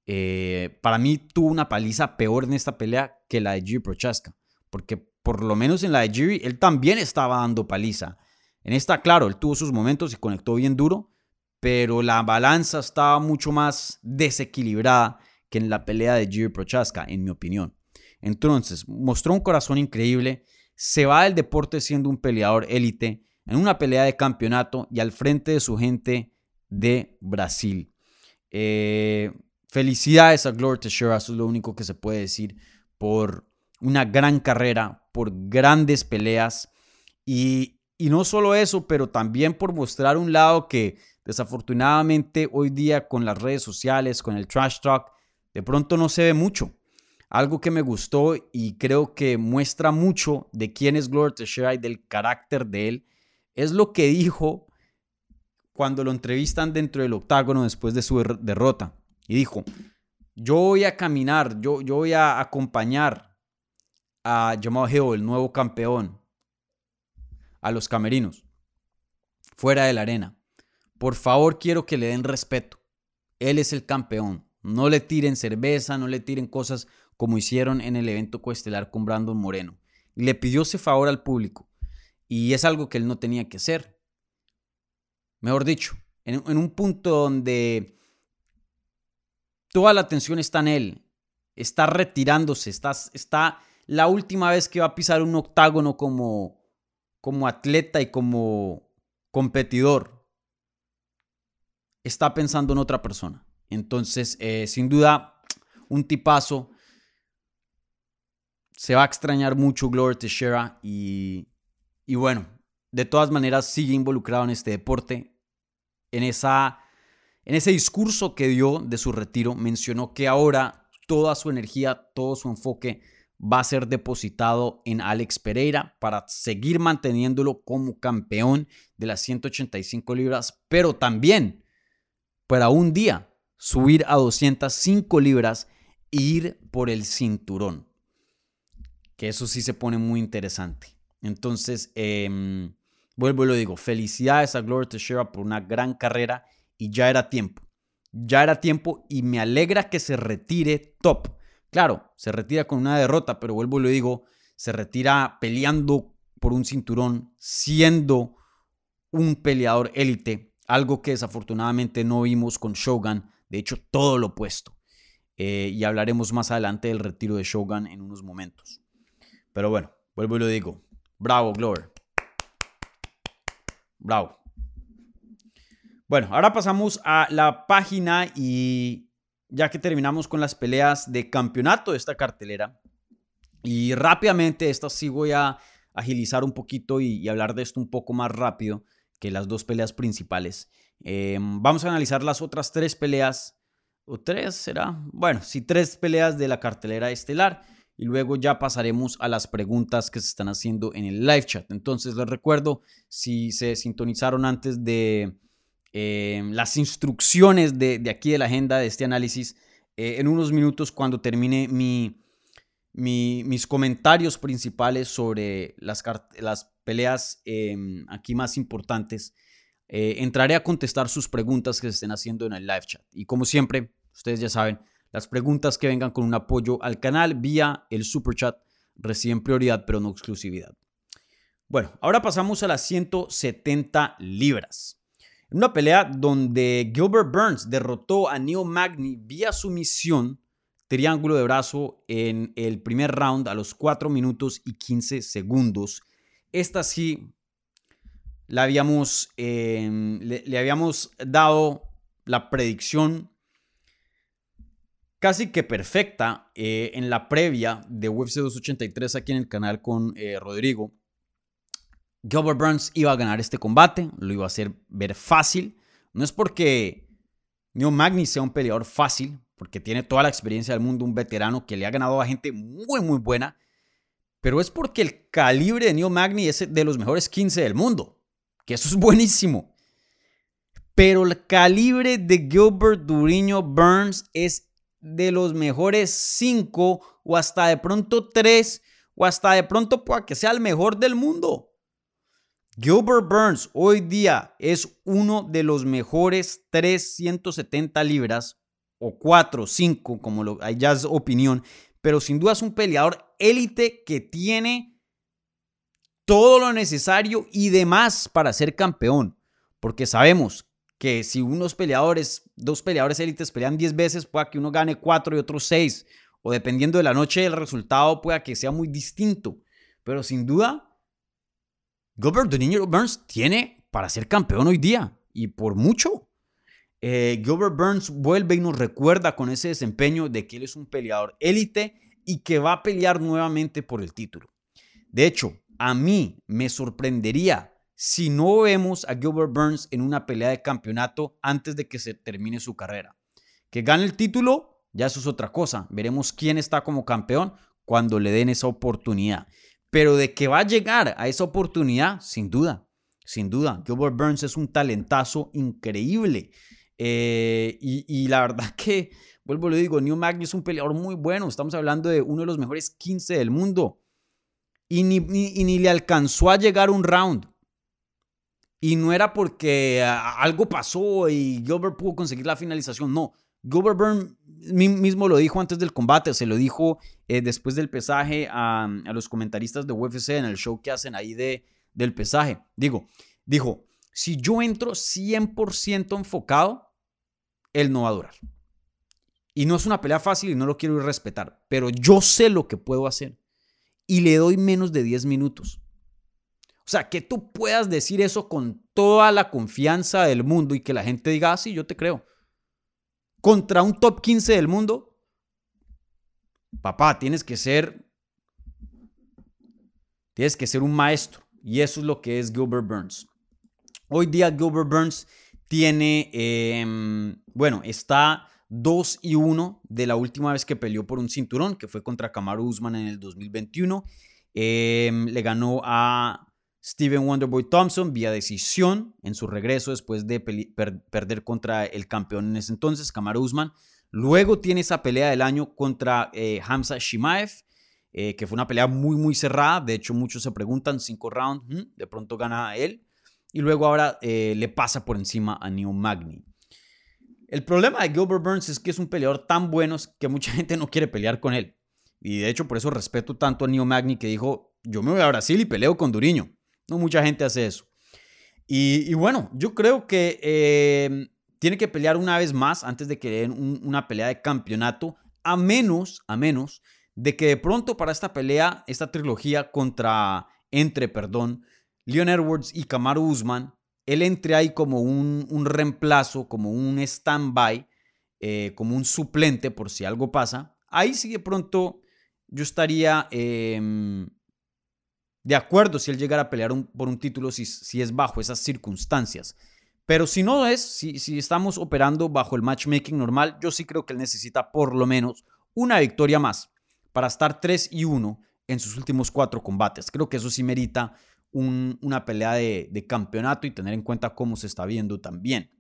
Eh, para mí tuvo una paliza peor en esta pelea que la de Jiri Prochaska, porque por lo menos en la de Jiri él también estaba dando paliza. En esta, claro, él tuvo sus momentos y conectó bien duro, pero la balanza estaba mucho más desequilibrada que en la pelea de Jiri Prochaska, en mi opinión. Entonces, mostró un corazón increíble, se va del deporte siendo un peleador élite, en una pelea de campeonato y al frente de su gente de Brasil. Eh, felicidades a Gloria Teixeira, eso es lo único que se puede decir, por una gran carrera, por grandes peleas y, no solo eso, pero también por mostrar un lado que desafortunadamente hoy día con las redes sociales, con el trash talk, de pronto no se ve mucho. Algo que me gustó y creo que muestra mucho de quién es Gloria Teixeira y del carácter de él, es lo que dijo cuando lo entrevistan dentro del octágono después de su derrota. Y dijo, yo voy a caminar, yo, yo voy a acompañar a Jamal Hill, el nuevo campeón, a los camerinos, fuera de la arena. Por favor, quiero que le den respeto. Él es el campeón. No le tiren cerveza, no le tiren cosas como hicieron en el evento coestelar con Brandon Moreno. Y le pidió ese favor al público. Y es algo que él no tenía que hacer. Mejor dicho, en, un punto donde toda la atención está en él, está retirándose, está, la última vez que va a pisar un octágono como, como atleta y como competidor está pensando en otra persona. Entonces, eh, sin duda, un tipazo. Se va a extrañar mucho Gloria Teixeira y, y bueno, de todas maneras sigue involucrado en este deporte. En, esa, en ese discurso que dio de su retiro, mencionó que ahora toda su energía, todo su enfoque va a ser depositado en Alex Pereira para seguir manteniéndolo como campeón de las 185 libras, pero también para un día subir a 205 libras e ir por el cinturón. Que eso sí se pone muy interesante. Entonces, em, vuelvo y lo digo, felicidades a Gloria Teixeira por una gran carrera y ya era tiempo. Ya era tiempo y me alegra que se retire top Claro, se retira con una derrota, pero vuelvo y lo digo, se retira peleando por un cinturón, siendo un peleador élite, algo que desafortunadamente no vimos con Shogun, de hecho todo lo opuesto. Eh, y hablaremos más adelante del retiro de Shogun en unos momentos. Pero bueno, vuelvo y lo digo, bravo Glover. Bravo. Bueno, ahora pasamos a la página y ya que terminamos con las peleas de campeonato de esta cartelera. Y rápidamente, estas sí voy a agilizar un poquito y, hablar de esto un poco más rápido que las dos peleas principales. Em, vamos a analizar las otras tres peleas, o tres será, bueno, sí, tres peleas de la cartelera estelar. Y luego ya pasaremos a las preguntas que se están haciendo en el live chat. Entonces les recuerdo, si se sintonizaron antes de, eh, las instrucciones de, aquí de la agenda de este análisis eh, en unos minutos cuando termine mi, mis comentarios principales sobre las, las peleas em, aquí más importantes. Eh, entraré a contestar sus preguntas que se estén haciendo en el live chat. Y como siempre, ustedes ya saben, las preguntas que vengan con un apoyo al canal vía el super chat reciben prioridad, pero no exclusividad. Bueno, ahora pasamos a las 170 libras. Una pelea donde Gilbert Burns derrotó a Neil Magny vía sumisión, triángulo de brazo en el primer round a los 4 minutos y 15 segundos. Esta sí la habíamos, em, le, habíamos dado la predicción casi que perfecta eh, en la previa de UFC 283 aquí en el canal con eh, Rodrigo. Gilbert Burns iba a ganar este combate, lo iba a hacer ver fácil. No es porque Neil Magny sea un peleador fácil, porque tiene toda la experiencia del mundo, un veterano que le ha ganado a gente muy, muy buena, pero es porque el calibre de Neil Magny es de los mejores 15 del mundo, que eso es *laughs* buenísimo. Pero el calibre de Gilbert Duriño Burns es de los mejores 5 o hasta de pronto 3 o hasta de pronto pueda que sea el mejor del mundo. Gilbert Burns hoy día es uno de los mejores 370 libras o 4, 5, como lo, ya es opinión, pero sin duda es un peleador élite que tiene todo lo necesario y demás para ser campeón, porque sabemos que si unos peleadores, dos peleadores élites pelean 10 veces, pueda que uno gane 4 y otro 6, o dependiendo de la noche el resultado pueda que sea muy distinto, pero sin duda Gilbert Niño Burns tiene para ser campeón hoy día y por mucho. Eh, Gilbert Burns vuelve y nos recuerda con ese desempeño de que él es un peleador élite y que va a pelear nuevamente por el título. De hecho, a mí me sorprendería si no vemos a Gilbert Burns en una pelea de campeonato antes de que se termine su carrera. Que gane el título, ya eso es otra cosa. Veremos quién está como campeón cuando le den esa oportunidad. Pero de que va a llegar a esa oportunidad, sin duda, sin duda. Gilbert Burns es un talentazo increíble. Eh, y, la verdad que, vuelvo le digo, New Magny es un peleador muy bueno. Estamos hablando de uno de los mejores 15 del mundo. Y ni, ni le alcanzó a llegar un round. Y no era porque ah, algo pasó y Gilbert pudo conseguir la finalización. No, Gilbert Burns mismo lo dijo antes del combate, se lo dijo eh, después del pesaje a, los comentaristas de UFC en el show que hacen ahí de, del pesaje. Digo, dijo, si yo entro 100% enfocado, él no va a durar. Y no es una pelea fácil y no lo quiero respetar, pero yo sé lo que puedo hacer y le doy menos de 10 minutos. O sea, que tú puedas decir eso con toda la confianza del mundo y que la gente diga, ah, sí, yo te creo contra un top 15 del mundo, papá, tienes que ser, tienes que ser un maestro. Y eso es lo que es Gilbert Burns. Hoy día Gilbert Burns tiene, em, bueno, está 2 y 1 de la última vez que peleó por un cinturón, que fue contra Kamaru Usman en el 2021. Em, le ganó a Steven Wonderboy Thompson vía decisión en su regreso después de perder contra el campeón en ese entonces, Kamaru Usman. Luego tiene esa pelea del año contra eh, Hamza Shimaev, eh, que fue una pelea muy, muy cerrada. De hecho, muchos se preguntan, cinco rounds, de pronto gana él. Y luego ahora eh, le pasa por encima a Neo Magni. El problema de Gilbert Burns es que es un peleador tan bueno que mucha *laughs* gente no quiere pelear con él. Y de hecho, por eso respeto tanto a Neo Magni que dijo, yo me voy a Brasil y peleo con Duriño. No mucha gente hace eso. Y, bueno, yo creo que eh, tiene que pelear una vez más antes de que den una pelea de campeonato, a menos, a menos de que de pronto para esta pelea, esta trilogía contra, entre, perdón, Leon Edwards y Kamaru Usman, él entre ahí como un, reemplazo, como un stand-by, eh, como un suplente por si algo pasa. Ahí sí de pronto yo estaría em, de acuerdo si él llegara a pelear por un título si, es bajo esas circunstancias. Pero si no es, si, estamos operando bajo el matchmaking normal, yo sí creo que él necesita por lo menos una victoria más para estar 3 y 1 en sus últimos cuatro combates. Creo que eso sí merita una pelea de, campeonato y tener en cuenta cómo se está viendo también.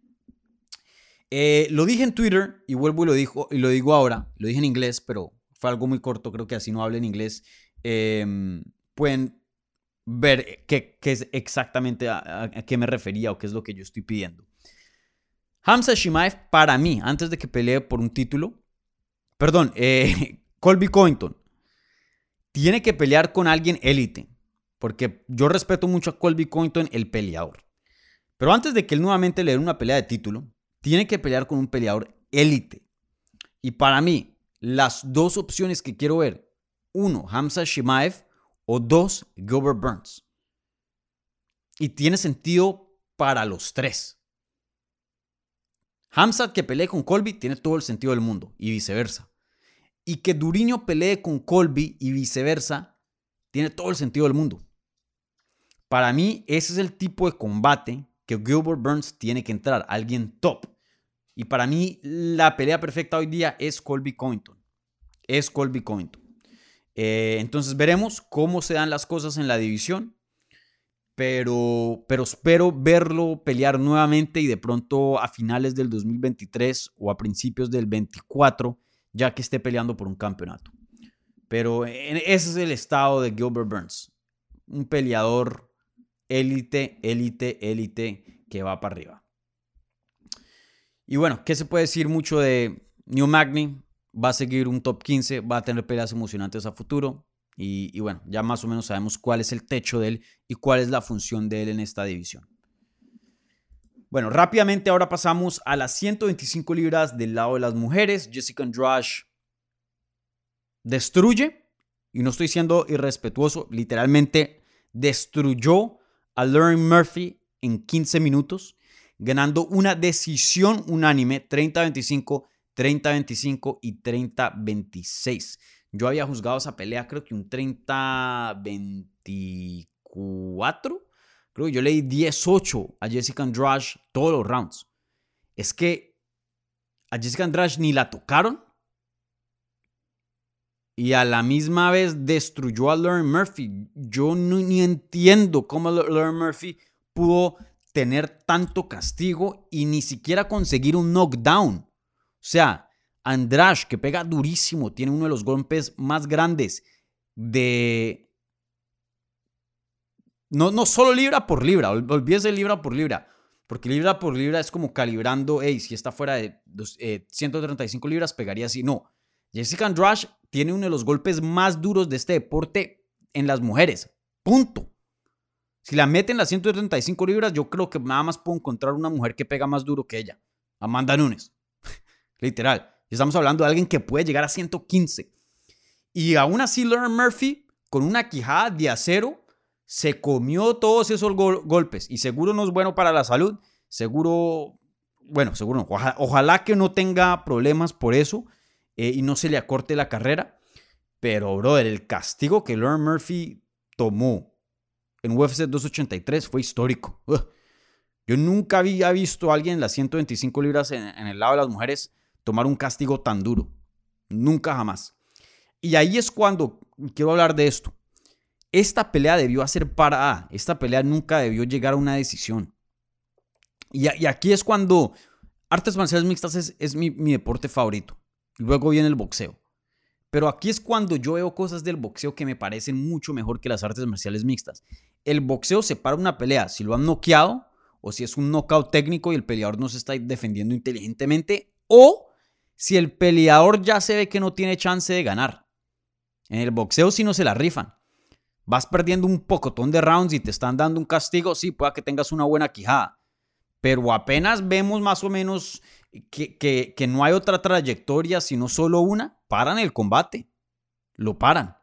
Eh, lo dije en Twitter y vuelvo y lo, dijo, y lo digo ahora, lo dije en inglés, pero fue algo muy corto, creo que así no hablen inglés, em, pueden ver qué, es exactamente a, qué me refería o qué es lo que yo estoy pidiendo. Hamza Shimaev, para mí, antes de que pelee por un título, perdón, eh, *laughs* Colby Covington, tiene que pelear con alguien élite, porque yo respeto mucho a Colby Covington, el peleador. Pero antes de que él nuevamente le dé una pelea de título, tiene que pelear con un peleador élite. Y para mí, las dos opciones que quiero ver, uno, Hamza Shimaev o dos, Gilbert Burns. Y tiene sentido para los tres. Hamza que pelee con Colby tiene todo el sentido del mundo y viceversa. Y que Duriño pelee con Colby y viceversa tiene todo el sentido del mundo. Para mí, ese es el tipo de combate que Gilbert Burns tiene que entrar, alguien top. Y para mí, la pelea perfecta hoy día es Colby Covington. Es Colby Covington. Eh, entonces veremos cómo se dan las cosas en la división. Pero, pero espero verlo pelear nuevamente y de pronto a finales del 2023 o a principios del 24, ya que esté peleando por un campeonato. Pero ese es el estado de Gilbert Burns. Un peleador élite, élite, élite que va para arriba. Y bueno, ¿qué se puede decir mucho de New Magni? Va a seguir un top 15, va a tener peleas emocionantes a futuro. Y, bueno, ya más o menos sabemos cuál es el techo de él y cuál es la función de él en esta división. Bueno, rápidamente ahora pasamos a las 125 libras del lado de las mujeres. Jessica Andrade destruye, y no estoy siendo irrespetuoso, literalmente destruyó a Lauren Murphy en 15 minutos, ganando una decisión unánime 30-25, 30-25 y 30-26. Yo había juzgado esa pelea, creo que un 30-24. Creo que yo leí 18 a Jessica Andrade todos los rounds. Es que a Jessica Andrade ni la tocaron y a la misma vez destruyó a Lauren Murphy. Yo no, ni entiendo cómo Lauren Murphy pudo tener tanto castigo y ni siquiera conseguir un knockdown. O sea, Andrash, que pega durísimo, tiene uno de los golpes más grandes de... No, no solo libra por libra, olvídese libra por libra, porque libra por libra es como calibrando, hey, si está fuera de 135 eh, libras, pegaría así. No, Jessica Andrade tiene uno de los golpes más duros de este deporte en las mujeres. Punto. Si la meten las 135 libras, yo creo que nada más puedo encontrar una mujer que pega más duro que ella. Amanda Nunes. Literal. Estamos hablando de alguien que puede llegar a 115. Y aún así, Lauren Murphy, con una quijada de acero, se comió todos esos golpes. Y seguro no es bueno para la salud. Seguro, bueno, seguro no. ojalá que no tenga problemas por eso. Eh, y no se le acorte la carrera. Pero, brother, el castigo que Lauren Murphy tomó en UFC 283 fue histórico. Yo nunca había visto a alguien en las 125 libras en, el lado de las mujeres tomar un castigo tan duro. Nunca jamás. Y ahí es cuando quiero hablar de esto. Esta pelea debió hacer parada. Esta pelea nunca debió llegar a una decisión. Y, aquí es cuando artes marciales mixtas es, mi deporte favorito. Luego viene el boxeo. Pero aquí es cuando yo veo cosas del boxeo que me parecen mucho mejor que las artes marciales mixtas. El boxeo separa una pelea si lo han noqueado o si es un knockout técnico y el peleador no se está defendiendo inteligentemente o si el peleador ya se ve que no tiene chance de ganar. En el boxeo si no se la rifan. Vas perdiendo un pocotón de rounds y te están dando un castigo, sí, pueda que tengas una buena quijada. Pero apenas vemos más o menos que, no hay otra trayectoria sino solo una, paran el combate. Lo paran.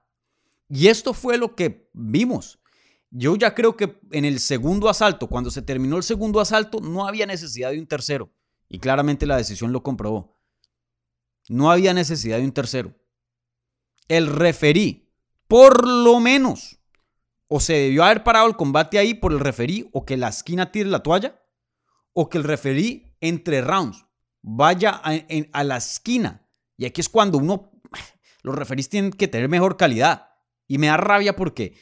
Y esto fue lo que vimos. Yo ya creo que en el segundo asalto, cuando se terminó el segundo asalto, no había necesidad de un tercero. Y claramente la decisión lo comprobó. No había necesidad de un tercero. El referí, por lo menos, o se debió haber parado el combate ahí por el referí, o que la esquina tire la toalla, o que el referí entre rounds vaya a, la esquina. Y aquí es cuando uno, *sighs* los referís tienen que tener mejor calidad. Y me da rabia porque,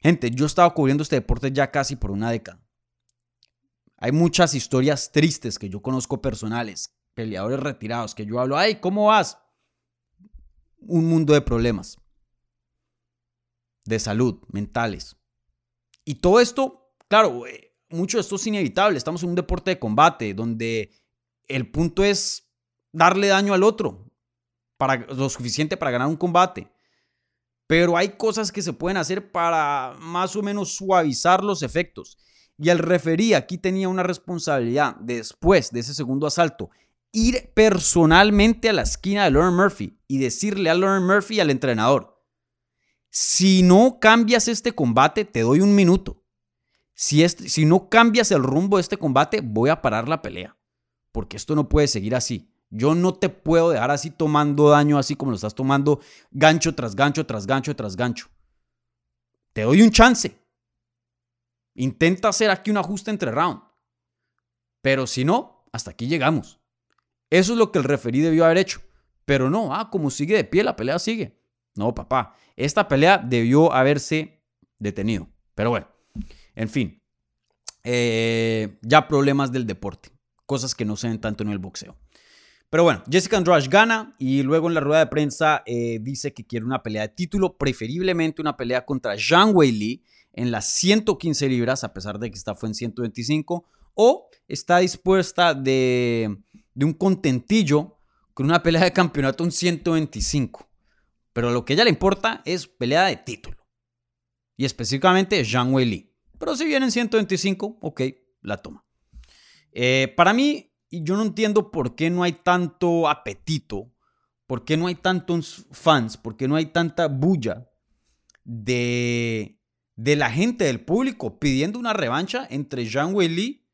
gente, yo he estado cubriendo este deporte ya casi por una década. Hay muchas historias tristes que yo conozco personales, peleadores retirados, que yo hablo, ay, ¿cómo vas? un mundo de problemas de salud mentales. Y todo esto, claro, eh, mucho de esto es inevitable. Estamos en un deporte de combate donde el punto es darle daño al otro para lo suficiente para ganar un combate. Pero hay cosas que se pueden hacer para más o menos suavizar los efectos. Y el referí aquí tenía una responsabilidad después de ese segundo asalto ir personalmente a la esquina de Lauren Murphy y decirle a Lauren Murphy y al entrenador, si no cambias este combate, te doy un minuto. Si, si no cambias el rumbo de este combate, voy a parar la pelea. Porque esto no puede seguir así. Yo no te puedo dejar así tomando daño, así como lo estás tomando gancho tras gancho, tras gancho, tras gancho. Te doy un chance. Intenta hacer aquí un ajuste entre round. Pero si no, hasta aquí llegamos. Eso es lo que el referí debió haber hecho. Pero no, ah, como sigue de pie, la pelea sigue. No, papá, esta pelea debió haberse detenido. Pero bueno, en fin, eh, ya problemas del deporte, cosas que no se ven tanto en el boxeo. Pero bueno, Jessica Andrade gana y luego en la rueda de prensa eh, dice que quiere una pelea de título, preferiblemente una pelea contra Zhang Wei Li en las 115 libras, a pesar de que esta fue en 125, o está dispuesta de de un contentillo con una pelea de campeonato en 125. Pero lo que a ella le importa es pelea de título. Y específicamente Zhang Wei Pero si viene en 125, ok, la toma. Eh, para mí, yo no entiendo por qué no hay tanto apetito, por qué no hay tantos fans, por qué no hay tanta bulla de, de la gente, del público, pidiendo una revancha entre Zhang Wei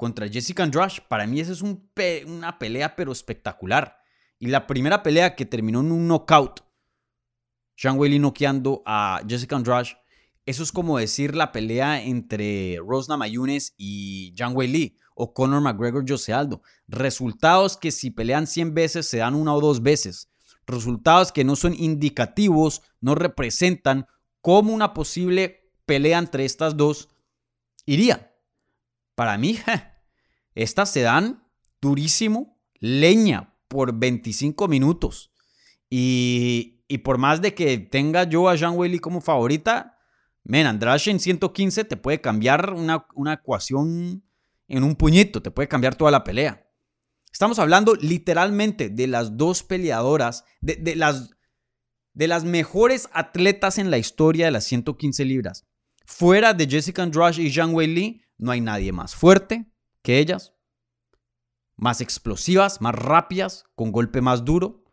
contra Jessica Andrade. Para mí esa es una pelea pero espectacular. Y la primera pelea que terminó en un knockout, Sean Whaley noqueando a Jessica Andrade, eso es como decir la pelea entre Rosna Mayunes y Zhang Wei o Conor McGregor Jose Aldo. Resultados que si pelean 100 veces se dan una o dos veces. Resultados que no son indicativos, no representan cómo una posible pelea entre estas dos iría. Para mí, *laughs* estas se dan durísimo, leña, por 25 minutos. Y, por más de que tenga yo a Jean Whaley como favorita, men, Andrade en 115 te puede cambiar una, ecuación en un puñito, te puede cambiar toda la pelea. Estamos hablando literalmente de las dos peleadoras, de, las, de las mejores atletas en la historia de las 115 libras. Fuera de Jessica Andrade y Zhang Wei no hay nadie más fuerte que ellas, más explosivas, más rápidas, con golpe más duro.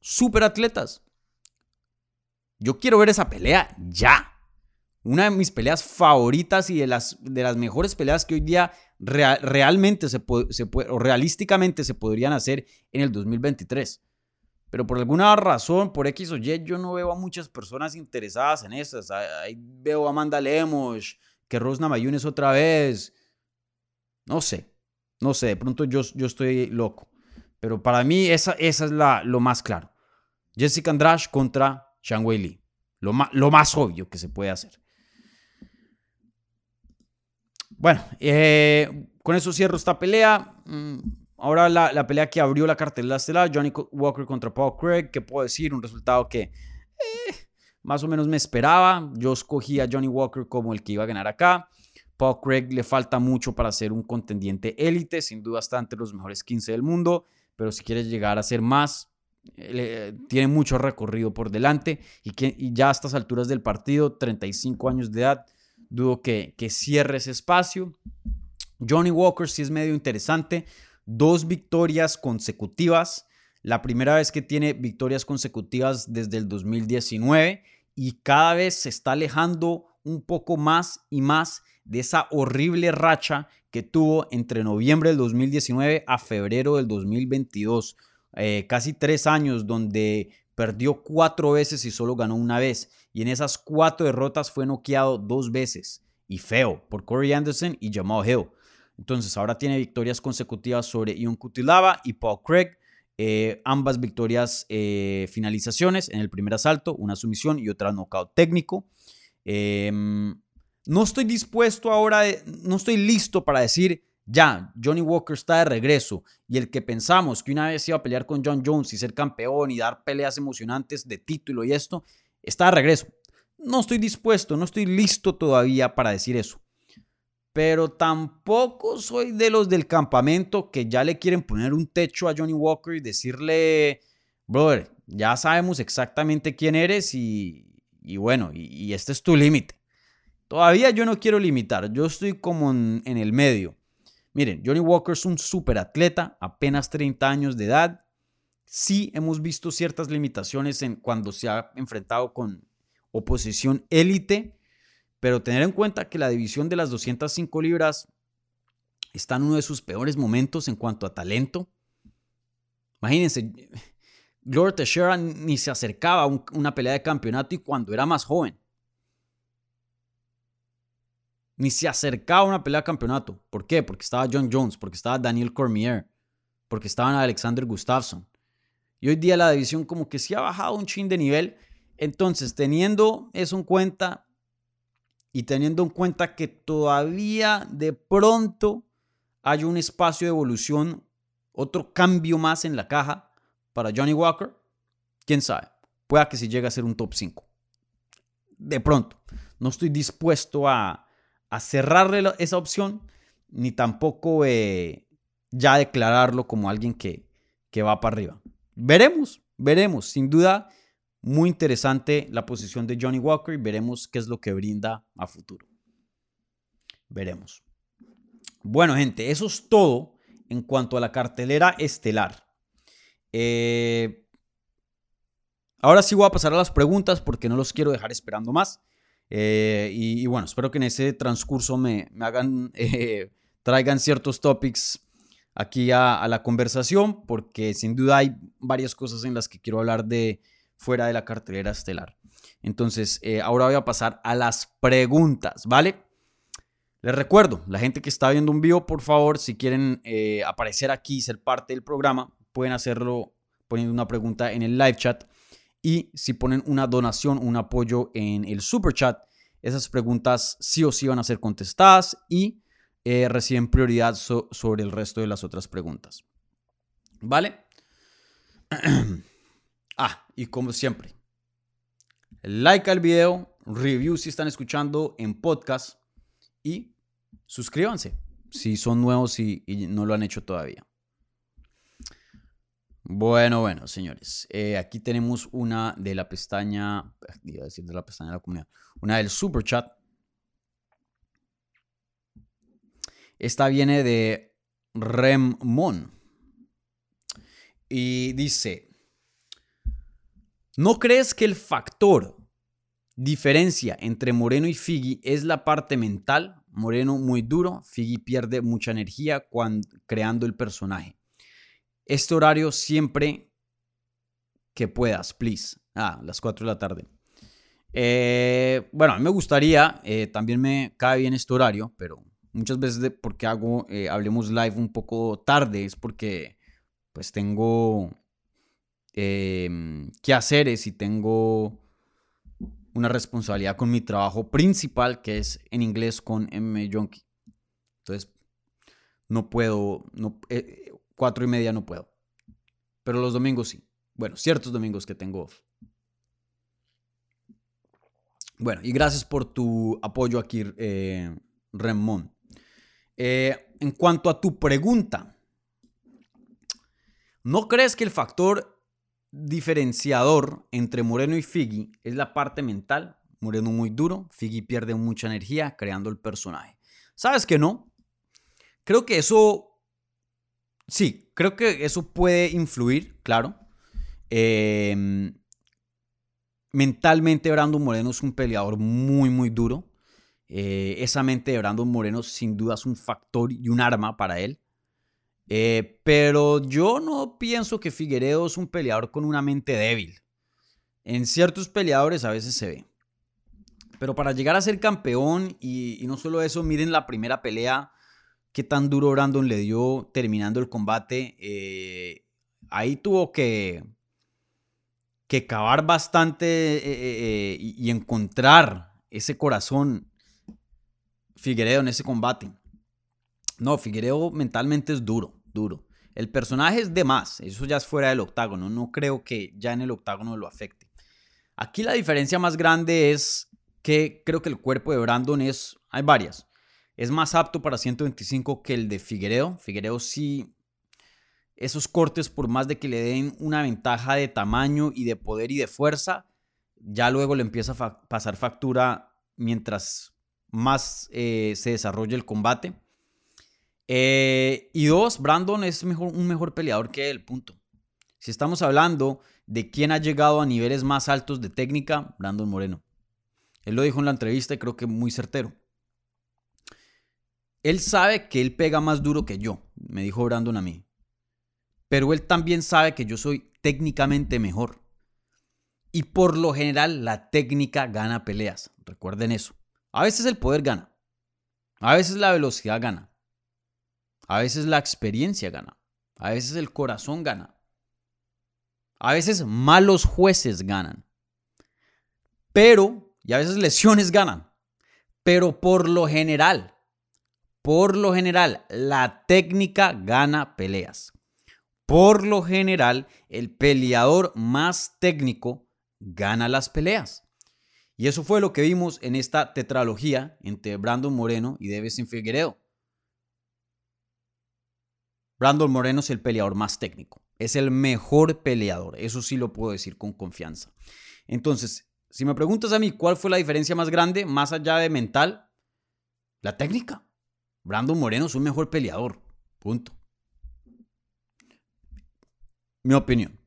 Super atletas. Yo quiero ver esa pelea ya. Una de mis peleas favoritas y de las, de las mejores peleas que hoy día realmente se puede, o realísticamente se podrían hacer en el 2023. Pero por alguna razón, por X o Y, yo no veo a muchas personas interesadas en esas. Ahí veo a Amanda Lemos, que Rosna Mayunes otra vez. No sé, no sé, de pronto yo, yo estoy loco. Pero para mí esa, esa es la, lo más claro. Jessica Andrade contra Shang Wei. Lo, lo más obvio que se puede hacer. Bueno, eh, con eso cierro esta pelea. Mm, ahora la, la, pelea que abrió la cartelera estelar, Johnny Walker contra Paul Craig. ¿Qué puedo decir? Un resultado que eh, más o menos me esperaba. Yo escogí a Johnny Walker como el que iba a ganar acá. Paul Craig le falta mucho para ser un contendiente élite, sin duda está entre los mejores 15 del mundo, pero si quiere llegar a ser más, tiene mucho recorrido por delante y, que, ya a estas alturas del partido, 35 años de edad, dudo que, que cierre ese espacio. Johnny Walker sí es medio interesante, dos victorias consecutivas, la primera vez que tiene victorias consecutivas desde el 2019 y cada vez se está alejando un poco más y más de esa horrible racha que tuvo entre noviembre del 2019 a febrero del 2022. Eh, casi tres años donde perdió cuatro veces y solo ganó una vez. Y en esas cuatro derrotas fue noqueado dos veces. Y feo por Corey Anderson y Jamal Hill. Entonces ahora tiene victorias consecutivas sobre Ion Kutilava y Paul Craig. Eh, ambas victorias eh, finalizaciones en el primer asalto, una sumisión y otra knockout técnico. Em, no estoy dispuesto ahora, no estoy listo para decir Ya, Johnny Walker está de regreso y el que pensamos que una vez iba a pelear con John Jones y ser campeón y dar peleas emocionantes de título y esto, está de regreso. No estoy dispuesto, no estoy listo todavía para decir eso. Pero tampoco soy de los del campamento que ya le quieren poner un techo a Johnny Walker y decirle, brother, ya sabemos exactamente quién eres y, bueno, y, este es tu límite. Todavía yo no quiero limitar, yo estoy como en, el medio. Miren, Johnny Walker es un super atleta, apenas 30 años de edad. Sí hemos visto ciertas limitaciones en cuando se ha enfrentado con oposición élite, pero tener en cuenta que la división de las 205 libras está en uno de sus peores momentos en cuanto a talento. Imagínense, Gloria Teixeira ni se acercaba a una pelea de campeonato y cuando era más joven. Ni se acercaba a una pelea de campeonato. ¿Por qué? Porque estaba John Jones, porque estaba Daniel Cormier, porque estaba Alexander Gustafsson. Y hoy día la división como que sí ha bajado un chin de nivel. Entonces, teniendo eso en cuenta y teniendo en cuenta que todavía de pronto hay un espacio de evolución, otro cambio más en la caja, para Johnny Walker, quién sabe, pueda que si llegue a ser un top 5. De pronto, no estoy dispuesto a, a cerrarle esa opción, ni tampoco eh, ya declararlo como alguien que, que va para arriba. Veremos, veremos, sin duda, muy interesante la posición de Johnny Walker y veremos qué es lo que brinda a futuro. Veremos. Bueno, gente, eso es todo en cuanto a la cartelera estelar. Eh, ahora sí voy a pasar a las preguntas porque no los quiero dejar esperando más. Eh, y, bueno, espero que en ese transcurso me, hagan, *laughs* eh, traigan ciertos topics aquí a, la conversación porque sin duda hay varias cosas en las que quiero hablar de fuera de la cartelera estelar. Entonces, ahora voy a pasar a las preguntas, ¿vale? Les recuerdo, la gente que está viendo un vivo, por favor, si quieren aparecer aquí y ser parte del programa, pueden hacerlo poniendo una pregunta en el live chat. Y si ponen una donación, un apoyo en el super chat, esas preguntas sí o sí van a ser contestadas y eh, reciben prioridad sobre el resto de las otras preguntas. ¿Vale? *clears throat* ah, y como siempre, like al video, review si están escuchando en podcast y suscríbanse si son nuevos y no lo han hecho todavía. Bueno, bueno, señores. Eh, aquí tenemos una de la pestaña, iba a decir de la pestaña de la comunidad, una del super chat. Esta viene de Remon. Y dice, ¿no crees que el factor diferencia entre Moreno y Figgy es la parte mental? Moreno muy duro, Figgy pierde mucha energía cuando, creando el personaje. Este horario siempre que puedas, please. Ah, las 4 de la tarde. Eh, bueno, a mí me gustaría, eh, también me cae bien este horario, pero muchas veces porque hago eh, Hablemos Live un poco tarde es porque pues tengo em, quehaceres y tengo una responsabilidad con mi trabajo principal que es en inglés con M. Junkie. Entonces, no puedo, no, cuatro y media no puedo. Pero los domingos sí. Bueno, ciertos domingos que tengo off. Bueno, y gracias por tu apoyo aquí, eh, Remón. Eh, en cuanto a tu pregunta, ¿no crees que el factor diferenciador entre Moreno y Figgy es la parte mental? Moreno muy duro, Figgy pierde mucha energía creando el personaje. ¿Sabes que no? Creo que eso Sí, creo que eso puede influir, claro. Em, mentalmente Brandon Moreno es un peleador muy, muy duro. Eh, esa mente de Brandon Moreno sin duda es un factor y un arma para él. Eh, pero yo no pienso que Figueredo es un peleador con una mente débil. En ciertos peleadores a veces se ve. Pero para llegar a ser campeón y no solo eso, miren la primera pelea qué tan duro Brandon le dio terminando el combate. Eh, ahí tuvo que, que cavar bastante eh, eh, y, encontrar ese corazón Figueredo en ese combate. No, Figueiredo mentalmente es duro, duro. El personaje es de más, eso ya es fuera del octágono, no creo que ya en el octágono lo afecte. Aquí la diferencia más grande es que creo que el cuerpo de Brandon es, hay varias, es más apto para 125 que el de Figueiredo. Figueiredo sí, esos cortes por más de que le den una ventaja de tamaño y de poder y de fuerza, ya luego le empieza a pasar factura mientras más eh, se desarrolla el combate. Eh, y dos, Brandon es mejor, un mejor peleador que él, punto. Si estamos hablando de quién ha llegado a niveles más altos de técnica, Brandon Moreno. Él lo dijo en la entrevista y creo que muy certero. Él sabe que él pega más duro que yo, me dijo Brandon a mí. Pero él también sabe que yo soy técnicamente mejor. Y por lo general la técnica gana peleas. Recuerden eso. A veces el poder gana. A veces la velocidad gana. A veces la experiencia gana. A veces el corazón gana. A veces malos jueces ganan. Pero, y a veces lesiones ganan. Pero por lo general, por lo general, la técnica gana peleas. Por lo general, el peleador más técnico gana las peleas. Y eso fue lo que vimos en esta tetralogía entre Brandon Moreno y Devin Figueredo. Brandon Moreno es el peleador más técnico. Es el mejor peleador. Eso sí lo puedo decir con confianza. Entonces, si me preguntas a mí cuál fue la diferencia más grande, más allá de mental, la técnica. Brandon Moreno es un mejor peleador. Punto. Mi opinión.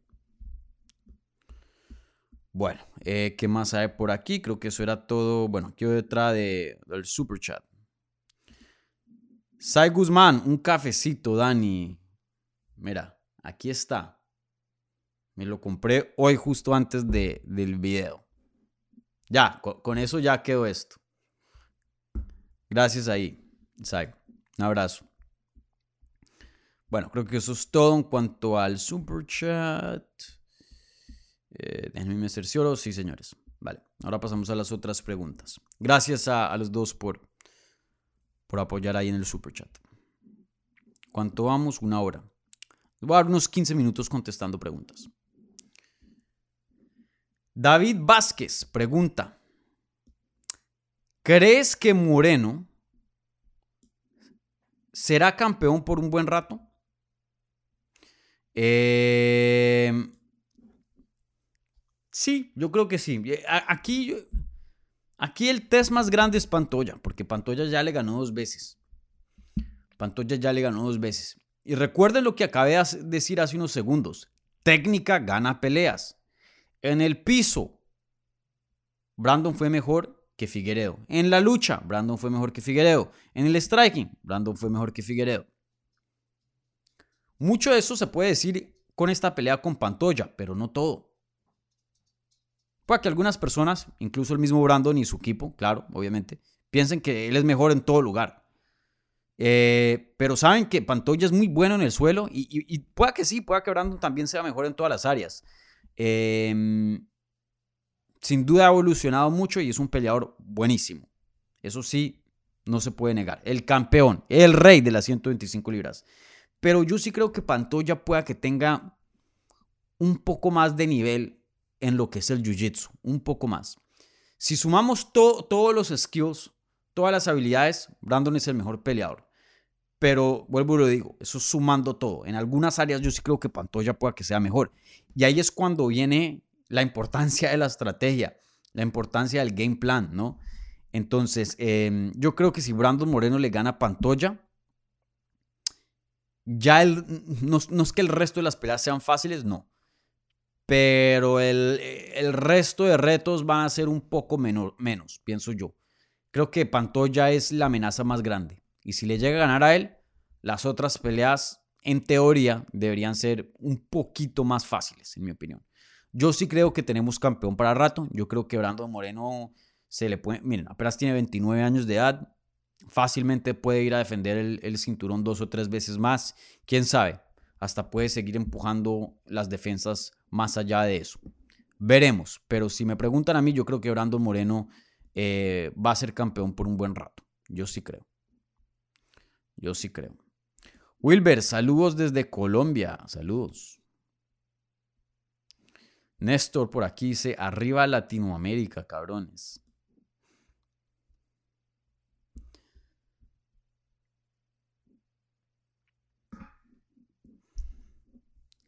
Bueno, eh, ¿qué más hay por aquí? Creo que eso era todo. Bueno, aquí detrás de, del super chat. Sai Guzmán, un cafecito, Dani. Mira, aquí está. Me lo compré hoy justo antes de, del video. Ya, con, eso ya quedó esto. Gracias ahí, Sai. Un abrazo. Bueno, creo que eso es todo en cuanto al super chat. Eh, déjenme cercioro. Sí, señores. Vale, ahora pasamos a las otras preguntas. Gracias a los dos por, por apoyar ahí en el super chat. ¿Cuánto vamos? Una hora. Voy a dar unos 15 minutos contestando preguntas. David Vázquez pregunta, ¿crees que Moreno será campeón por un buen rato? Eh, sí, yo creo que sí. Eh, aquí Aquí el test más grande es Pantoya, porque Pantoya ya le ganó dos veces. Pantoya ya le ganó dos veces. Y recuerden lo que acabé de decir hace unos segundos. Técnica gana peleas. En el piso, Brandon fue mejor que Figueredo. En la lucha, Brandon fue mejor que Figueredo. En el striking, Brandon fue mejor que Figueredo. Mucho de eso se puede decir con esta pelea con Pantoya, pero no todo. Puede que algunas personas, incluso el mismo Brandon y su equipo, claro, obviamente, piensen que él es mejor en todo lugar. Eh, pero saben que Pantoya es muy bueno en el suelo y, pueda que sí, pueda que Brandon también sea mejor en todas las áreas. Em, sin duda ha evolucionado mucho y es un peleador buenísimo. Eso sí, no se puede negar. El campeón, el rey de las 125 libras. Pero yo sí creo que Pantoya pueda que tenga un poco más de nivel en lo que es el jiu-jitsu, un poco más. Si sumamos todos los skills, todas las habilidades, Brandon es el mejor peleador. Pero vuelvo y lo digo, eso sumando todo. En algunas áreas yo sí creo que Pantoya pueda que sea mejor. Y ahí es cuando viene la importancia de la estrategia, la importancia del game plan, ¿no? Entonces, em, yo creo que si Brandon Moreno le gana a Pantoya, ya el, no, es que el resto de las peleas sean fáciles, no pero el, resto de retos van a ser un poco menos, pienso yo. Creo que Pantoya es la amenaza más grande. Y si le llega a ganar a él, las otras peleas, en teoría, deberían ser un poquito más fáciles, en mi opinión. Yo sí creo que tenemos campeón para rato. Yo creo que Brandon Moreno se le puede. Miren, apenas tiene 29 años de edad. Fácilmente puede ir a defender el, cinturón dos o tres veces más. Quién sabe. Hasta puede seguir empujando las defensas más allá de eso. Veremos, pero si me preguntan a mí, yo creo que Brandon Moreno eh, va a ser campeón por un buen rato. Yo sí creo. Yo sí creo. Wilber, saludos desde Colombia. Saludos. Néstor por aquí dice, arriba Latinoamérica, cabrones.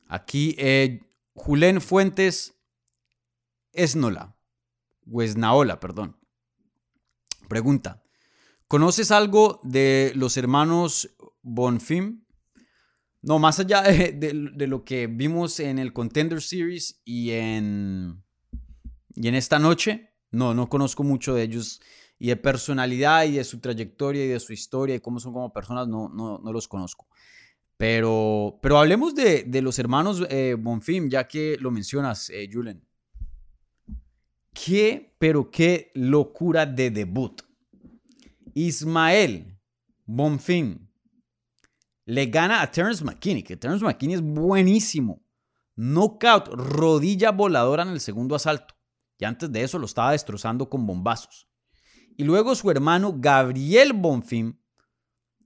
Aquí, eh, Julen Fuentes Esnola, o Esnaola, perdón. Pregunta, ¿conoces algo de los hermanos Bonfim? No, más allá de, lo que vimos en el Contender Series y en, y en esta noche, no, no conozco mucho de ellos y de personalidad y de su trayectoria y de su historia y cómo son como personas, no, no, no los conozco. Pero, pero hablemos de, los hermanos eh, Bonfim, ya que lo mencionas, eh, Julen. Qué, pero qué locura de debut. Ismael Bonfim le gana a Terence McKinney, que Terence McKinney es buenísimo. Knockout, rodilla voladora en el segundo asalto. Y antes de eso lo estaba destrozando con bombazos. Y luego su hermano Gabriel Bonfim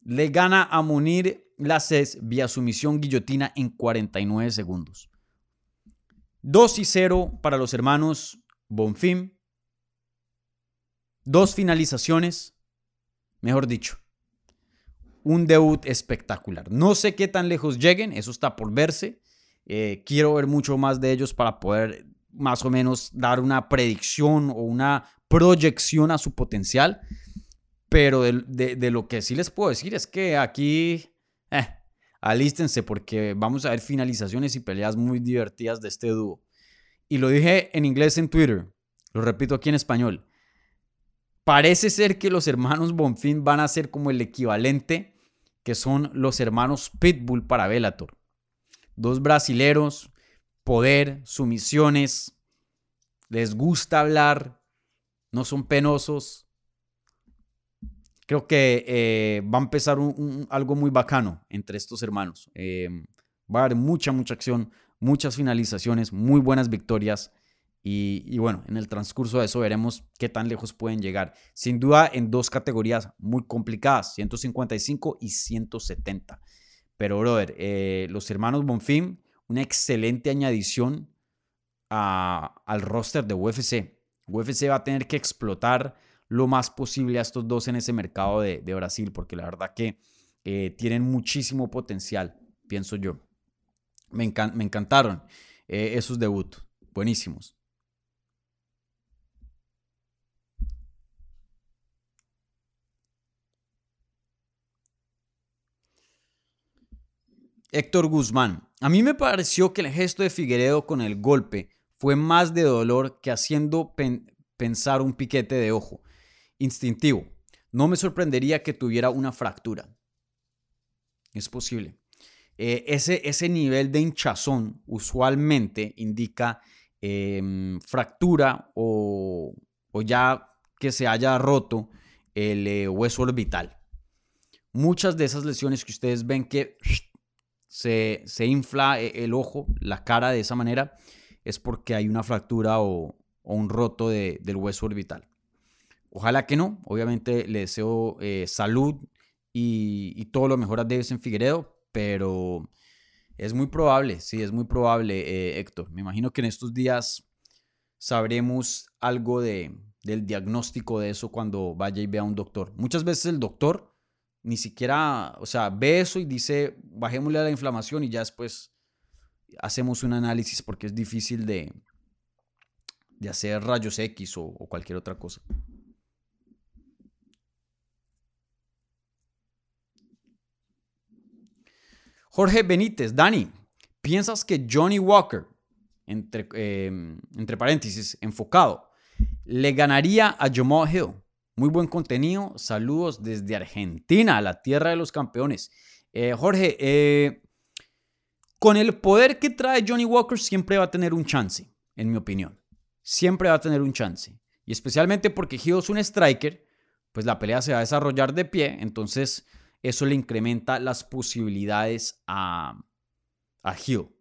le gana a Munir la CES vía sumisión guillotina en 49 segundos. 2 y 0 para los hermanos Bonfim. Dos finalizaciones, mejor dicho. Un debut espectacular. No sé qué tan lejos lleguen, eso está por verse. Eh, quiero ver mucho más de ellos para poder más o menos dar una predicción o una proyección a su potencial. Pero de lo que sí les puedo decir es que aquí eh, alístense porque vamos a ver finalizaciones y peleas muy divertidas de este dúo. Y lo dije en inglés en Twitter, lo repito aquí en español. Parece ser que los hermanos Bonfin van a ser como el equivalente que son los hermanos Pitbull para Bellator. Dos brasileros, poder, sumisiones, les gusta hablar, no son penosos, creo que eh, va a empezar algo muy bacano entre estos hermanos. Eh, va a haber mucha, mucha acción, muchas finalizaciones, muy buenas victorias. Y, bueno, en el transcurso de eso veremos qué tan lejos pueden llegar. Sin duda en dos categorías muy complicadas, 155 y 170. Pero, brother, eh, los hermanos Bonfim, una excelente añadición al roster de UFC. UFC va a tener que explotar lo más posible a estos dos en ese mercado de, Brasil, porque la verdad que eh, tienen muchísimo potencial, pienso yo. Me, me encantaron eh, esos debuts, buenísimos. Héctor Guzmán. A mí me pareció que el gesto de Figueredo con el golpe fue más de dolor que haciendo pensar un piquete de ojo. Instintivo. No me sorprendería que tuviera una fractura. Es posible. Eh, ese, ese, nivel de hinchazón usualmente indica em, fractura o, ya que se haya roto el eh, hueso orbital. Muchas de esas lesiones que ustedes ven que se, infla eh, el ojo, la cara de esa manera, es porque hay una fractura o, un roto del hueso orbital. Ojalá que no. Obviamente le deseo eh, salud y, todo lo mejor a en Figueredo, pero es muy probable, sí, es muy probable, eh, Héctor. Me imagino que en estos días sabremos algo de, del diagnóstico de eso cuando vaya y vea a un doctor. Muchas veces el doctor ni siquiera, o sea, ve eso y dice, bajémosle a la inflamación y ya después hacemos un análisis porque es difícil de, de hacer rayos X o cualquier otra cosa. Jorge Benítez, Dani, ¿piensas que Johnny Walker, entre, em, entre paréntesis, enfocado, le ganaría a Jamal Hill? Muy buen contenido. Saludos desde Argentina, la tierra de los campeones. Eh, Jorge, eh, con el poder que trae Johnny Walker siempre va a tener un chance, en mi opinión. Siempre va a tener un chance. Y especialmente porque Hill es un striker, pues la pelea se va a desarrollar de pie. Entonces, eso le incrementa las posibilidades a, a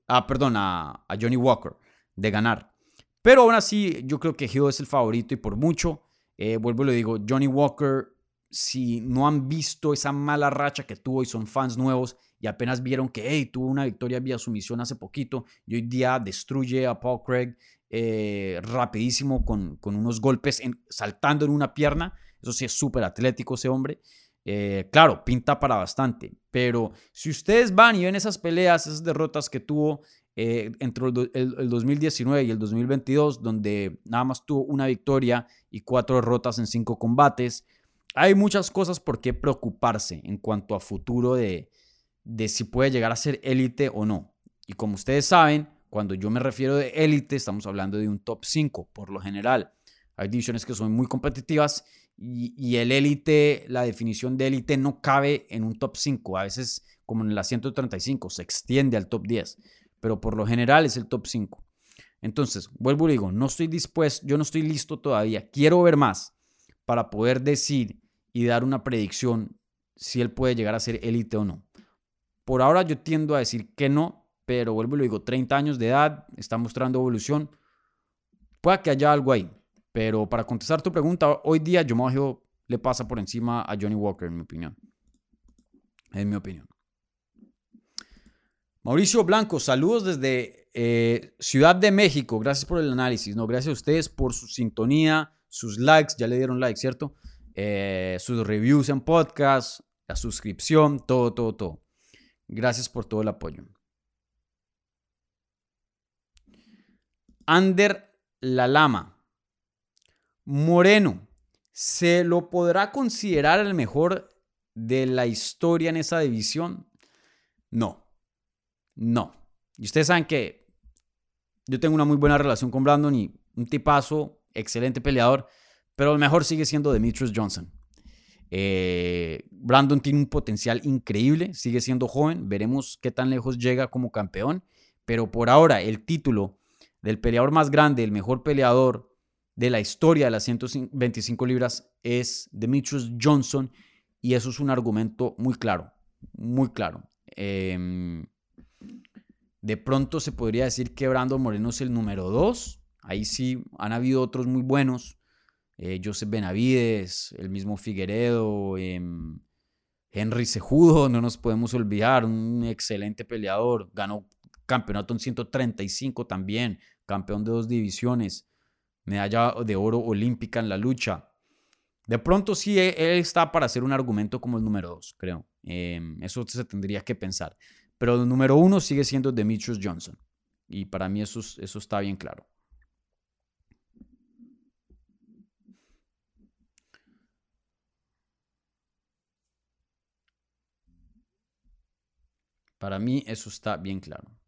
ah, perdón, a, Johnny Walker de ganar. Pero aún así, yo creo que Hill es el favorito y por mucho. Eh, vuelvo y le digo, Johnny Walker si no han visto esa mala racha que tuvo y son fans nuevos y apenas vieron que tuvo una victoria vía sumisión hace poquito y hoy día destruye a Paul Craig eh, rapidísimo con, con, unos golpes saltando en una pierna. Eso sí es súper atlético ese hombre. Eh, claro, pinta para bastante, pero si ustedes van y ven esas peleas, esas derrotas que tuvo eh, entre el, 2019 y el 2022, donde nada más tuvo una victoria y cuatro derrotas en cinco combates, hay muchas cosas por qué preocuparse en cuanto a futuro de, si puede llegar a ser élite o no. Y como ustedes saben, cuando yo me refiero de élite, estamos hablando de un top 5 por lo general. Hay divisiones que son muy competitivas y, el élite, la definición de élite no cabe en un top 5. A veces, como en la 135, se extiende al top 10. Pero por lo general es el top 5. Entonces, vuelvo y digo, no estoy dispuesto, yo no estoy listo todavía. Quiero ver más para poder decir y dar una predicción si él puede llegar a ser élite o no. Por ahora yo tiendo a decir que no, pero vuelvo y lo digo, 30 años de edad, está mostrando evolución. Puede que haya algo ahí. Pero para contestar tu pregunta, hoy día Joe le pasa por encima a Johnny Walker, en mi opinión. En mi opinión. Mauricio Blanco, saludos desde eh, Ciudad de México. Gracias por el análisis. No, gracias a ustedes por su sintonía, sus likes. Ya le dieron like, ¿cierto? Eh, sus reviews en podcast, la suscripción, todo, todo, todo. Gracias por todo el apoyo. Ander La Lama. Moreno, ¿se lo podrá considerar el mejor de la historia en esa división? No, no. Y ustedes saben que yo tengo una muy buena relación con Brandon y un tipazo, excelente peleador, pero el mejor sigue siendo Demetrius Johnson. Eh, Brandon tiene un potencial increíble, sigue siendo joven, veremos qué tan lejos llega como campeón, pero por ahora el título del peleador más grande, el mejor peleador de la historia de las 125 libras es Demetrius Johnson y eso es un argumento muy claro, muy claro. Em, de pronto se podría decir que Brandon Moreno es el número 2. Ahí sí han habido otros muy buenos. Eh, Joseph Benavides, el mismo Figueredo, em, Henry Sejudo, no nos podemos olvidar, un excelente peleador. Ganó campeonato en 135 también, campeón de dos divisiones medalla de oro olímpica en la lucha. De pronto sí, e, él está para hacer un argumento como el número dos, creo. Em, eso se tendría que pensar. Pero el número uno sigue siendo Demetrius Johnson. Y para mí eso, eso está bien claro. Para mí eso está bien claro.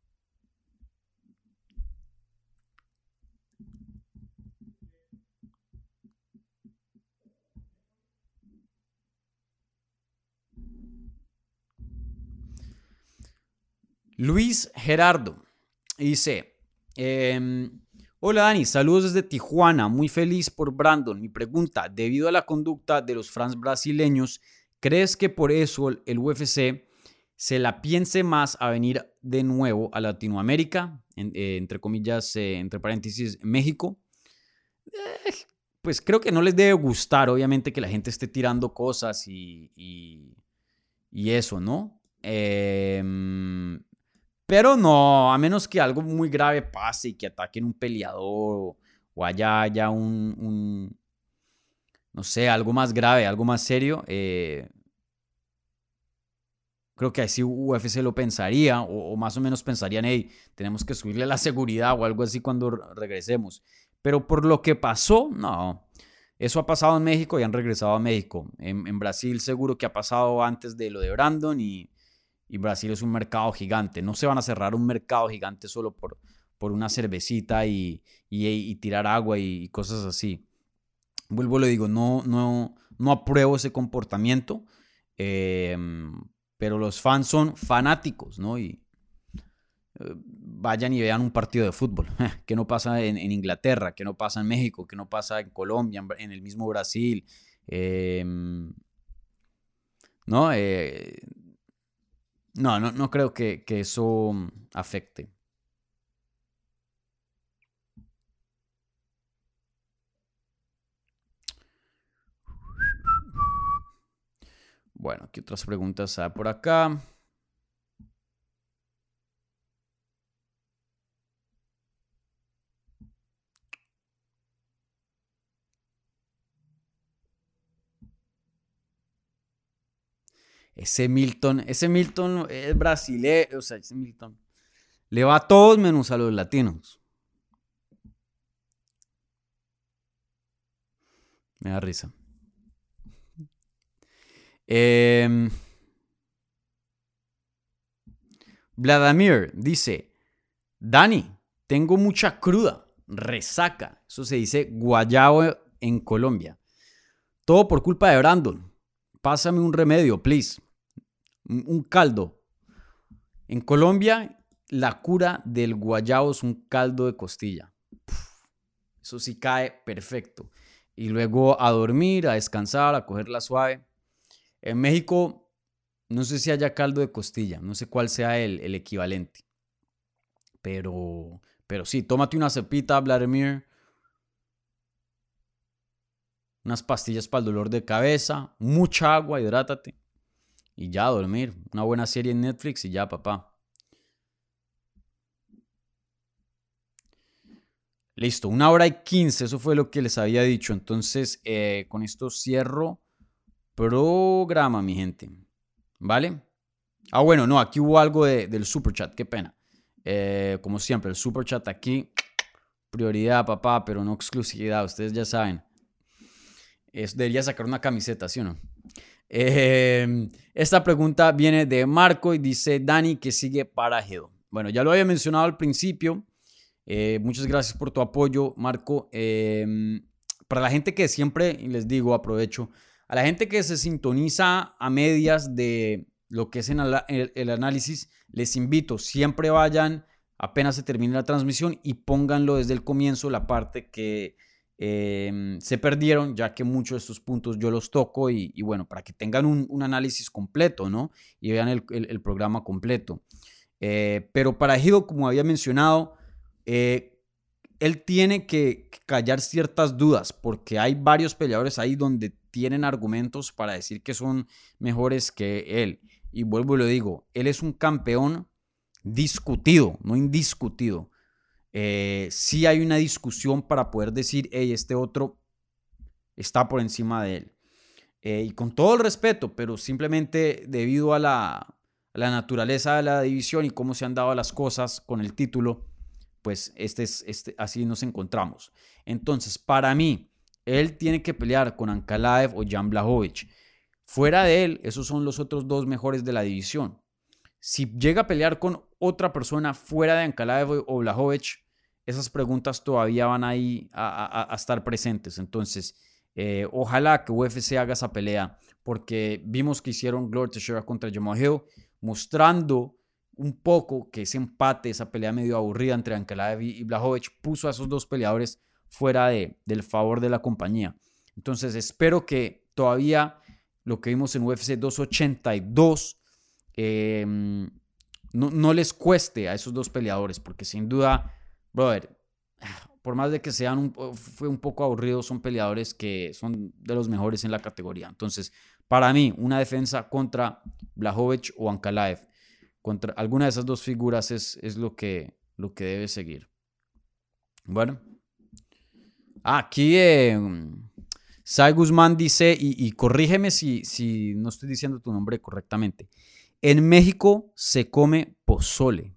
Luis Gerardo dice, em, hola Dani, saludos desde Tijuana, muy feliz por Brandon. Mi pregunta, debido a la conducta de los fans brasileños, ¿crees que por eso el UFC se la piense más a venir de nuevo a Latinoamérica, eh, entre comillas, eh, entre paréntesis, México? Eh, pues creo que no les debe gustar, obviamente, que la gente esté tirando cosas y, y, y eso, ¿no? Eh, pero no, a menos que algo muy grave pase y que ataquen un peleador o, haya, un, no sé, algo más grave, algo más serio, eh, creo que así UFC lo pensaría o, más o menos pensarían, hey, tenemos que subirle la seguridad o algo así cuando regresemos. Pero por lo que pasó, no. Eso ha pasado en México y han regresado a México. En, en Brasil seguro que ha pasado antes de lo de Brandon y y Brasil es un mercado gigante. No se van a cerrar un mercado gigante solo por, por una cervecita y, tirar agua y, cosas así. Vuelvo, le digo, no, no, no apruebo ese comportamiento, em, pero los fans son fanáticos, ¿no? Y eh, vayan y vean un partido de fútbol, *laughs* que no pasa en, Inglaterra, que no pasa en México, que no pasa en Colombia, en, el mismo Brasil. Em, ¿no? No, no, no creo que, eso mm, afecte. Bueno, ¿qué otras preguntas hay por acá? Ese Milton, ese Milton es brasileño, o sea, ese Milton le va a todos menos a los latinos. Me da risa. Eh, Vladimir dice, Dani, tengo mucha cruda, resaca. Eso se dice guayabo en Colombia. Todo por culpa de Brandon. Pásame un remedio, please. Un caldo. En Colombia, la cura del guayabo es un caldo de costilla. eso sí cae perfecto. Y luego a dormir, a descansar, a cogerla suave. En México, no sé si haya caldo de costilla, no sé cuál sea el, equivalente. Pero, pero sí, tómate una cepita, Vladimir. Unas pastillas para el dolor de cabeza, mucha agua, hidrátate. Y ya, dormir. Una buena serie en Netflix y ya, papá. Listo, una hora y quince, eso fue lo que les había dicho. Entonces, eh, con esto cierro programa, mi gente. ¿Vale? Ah, bueno, no, aquí hubo algo del super chat, qué pena. Eh, como siempre, el super chat aquí, prioridad, papá, pero no exclusividad, ustedes ya saben. Es, debería sacar una camiseta, ¿sí o no? Eh, esta pregunta viene de Marco y dice, Dani, que sigue para Hill. Bueno, ya lo había mencionado al principio. Eh, muchas gracias por tu apoyo, Marco. para la gente que siempre, les digo, aprovecho, a la gente que se sintoniza a medias de lo que es el, análisis, les invito, siempre vayan apenas se termine la transmisión y pónganlo desde el comienzo, la parte que em, se perdieron, ya que muchos de estos puntos yo los toco y, bueno, para que tengan un, análisis completo, ¿no? Y vean el, programa completo. Eh, pero para Hido, como había mencionado, eh, él tiene que callar ciertas dudas porque hay varios peleadores ahí donde tienen argumentos para decir que son mejores que él. Y vuelvo y lo digo, él es un campeón discutido, no indiscutido. Eh, sí hay una discusión para poder decir, hey, este otro está por encima de él. Eh, y con todo el respeto, pero simplemente debido a la, la, naturaleza de la división y cómo se han dado las cosas con el título, pues este es, este, así nos encontramos. Entonces, para mí, él tiene que pelear con Ankalaev o Jan Blahovic. Fuera de él, esos son los otros dos mejores de la división. Si llega a pelear con otra persona fuera de Ankalaev o Blahovic, esas preguntas todavía van ahí a, a, estar presentes. Entonces, eh, ojalá que UFC haga esa pelea, porque vimos que hicieron Glory Teixeira contra Jamal Hill, mostrando un poco que ese empate, esa pelea medio aburrida entre Ankalaev y Blahovic, puso a esos dos peleadores fuera de, del favor de la compañía. Entonces espero que todavía lo que vimos en UFC 282 em, no, les cueste a esos dos peleadores, porque sin duda, brother, *sighs* por más de que sean un, fue un poco aburridos, son peleadores que son de los mejores en la categoría. Entonces, para mí, una defensa contra Blahovic o Ankalaev, contra alguna de esas dos figuras es, es lo, que, lo que debe seguir. Bueno, Aquí eh, Sai Guzmán dice, y, corrígeme si, si no estoy diciendo tu nombre correctamente. En México se come pozole.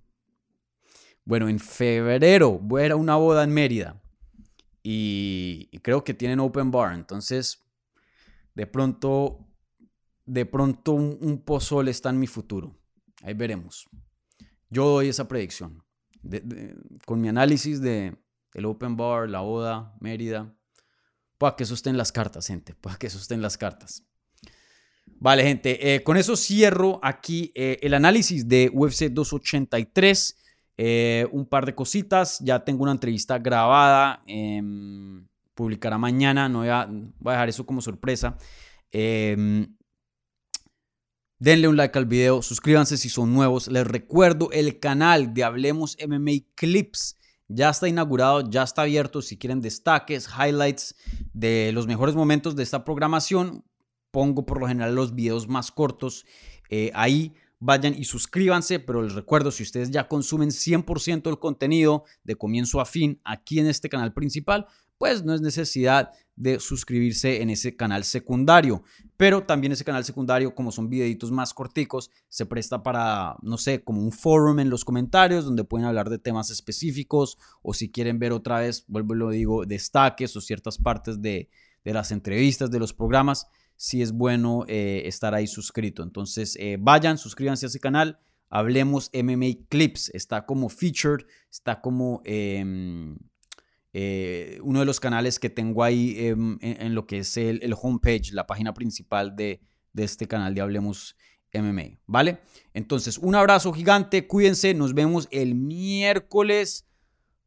Bueno, en febrero voy a ir a una boda en Mérida y, creo que tienen open bar. Entonces, de pronto, de pronto un, pozole está en mi futuro. Ahí veremos. Yo doy esa predicción. con mi análisis de, el Open Bar, la Boda, Mérida. Para que eso esté en las cartas, gente. Para que eso esté en las cartas. Vale, gente. Eh, con eso cierro aquí eh, el análisis de UFC 283. Eh, un par de cositas. Ya tengo una entrevista grabada. Em, publicará mañana. No voy a, a, dejar eso como sorpresa. Em, denle un like al video. Suscríbanse si son nuevos. Les recuerdo el canal de Hablemos MMA Clips ya está inaugurado, ya está abierto. Si quieren destaques, highlights de los mejores momentos de esta programación, pongo por lo general los videos más cortos. Eh, ahí vayan y suscríbanse, pero les recuerdo, si ustedes ya consumen 100% del contenido de comienzo a fin aquí en este canal principal, pues no es necesidad de suscribirse en ese canal secundario. Pero también ese canal secundario, como son videitos más corticos, se presta para, no sé, como un forum en los comentarios donde pueden hablar de temas específicos o si quieren ver otra vez, vuelvo y lo digo, destaques o ciertas partes de, las entrevistas, de los programas, si es bueno eh, estar ahí suscrito. Entonces, eh, vayan, suscríbanse a ese canal. Hablemos MMA Clips. Está como featured, está como... Em, eh, uno de los canales que tengo ahí em, en, lo que es el, homepage, la página principal de, este canal de Hablemos MMA, ¿vale? Entonces, un abrazo gigante, cuídense, nos vemos el miércoles.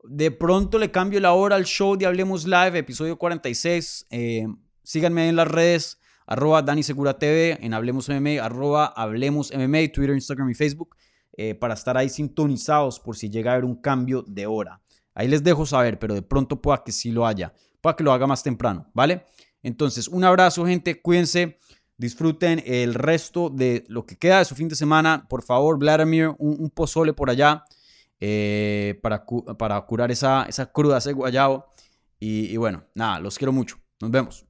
De pronto le cambio la hora al show de Hablemos Live, episodio 46. Eh, síganme en las redes, arroba Dani Segura TV, en Hablemos MMA, arroba Hablemos MMA, Twitter, Instagram y Facebook, eh, para estar ahí sintonizados por si llega a haber un cambio de hora. Ahí les dejo saber, pero de pronto pueda que sí lo haya, pueda que lo haga más temprano, ¿vale? Entonces, un abrazo, gente, cuídense, disfruten el resto de lo que queda de su fin de semana. Por favor, Vladimir, un, pozole por allá eh, para, para, curar esa, esa cruda, ese guayabo. y bueno, nada, los quiero mucho. Nos vemos.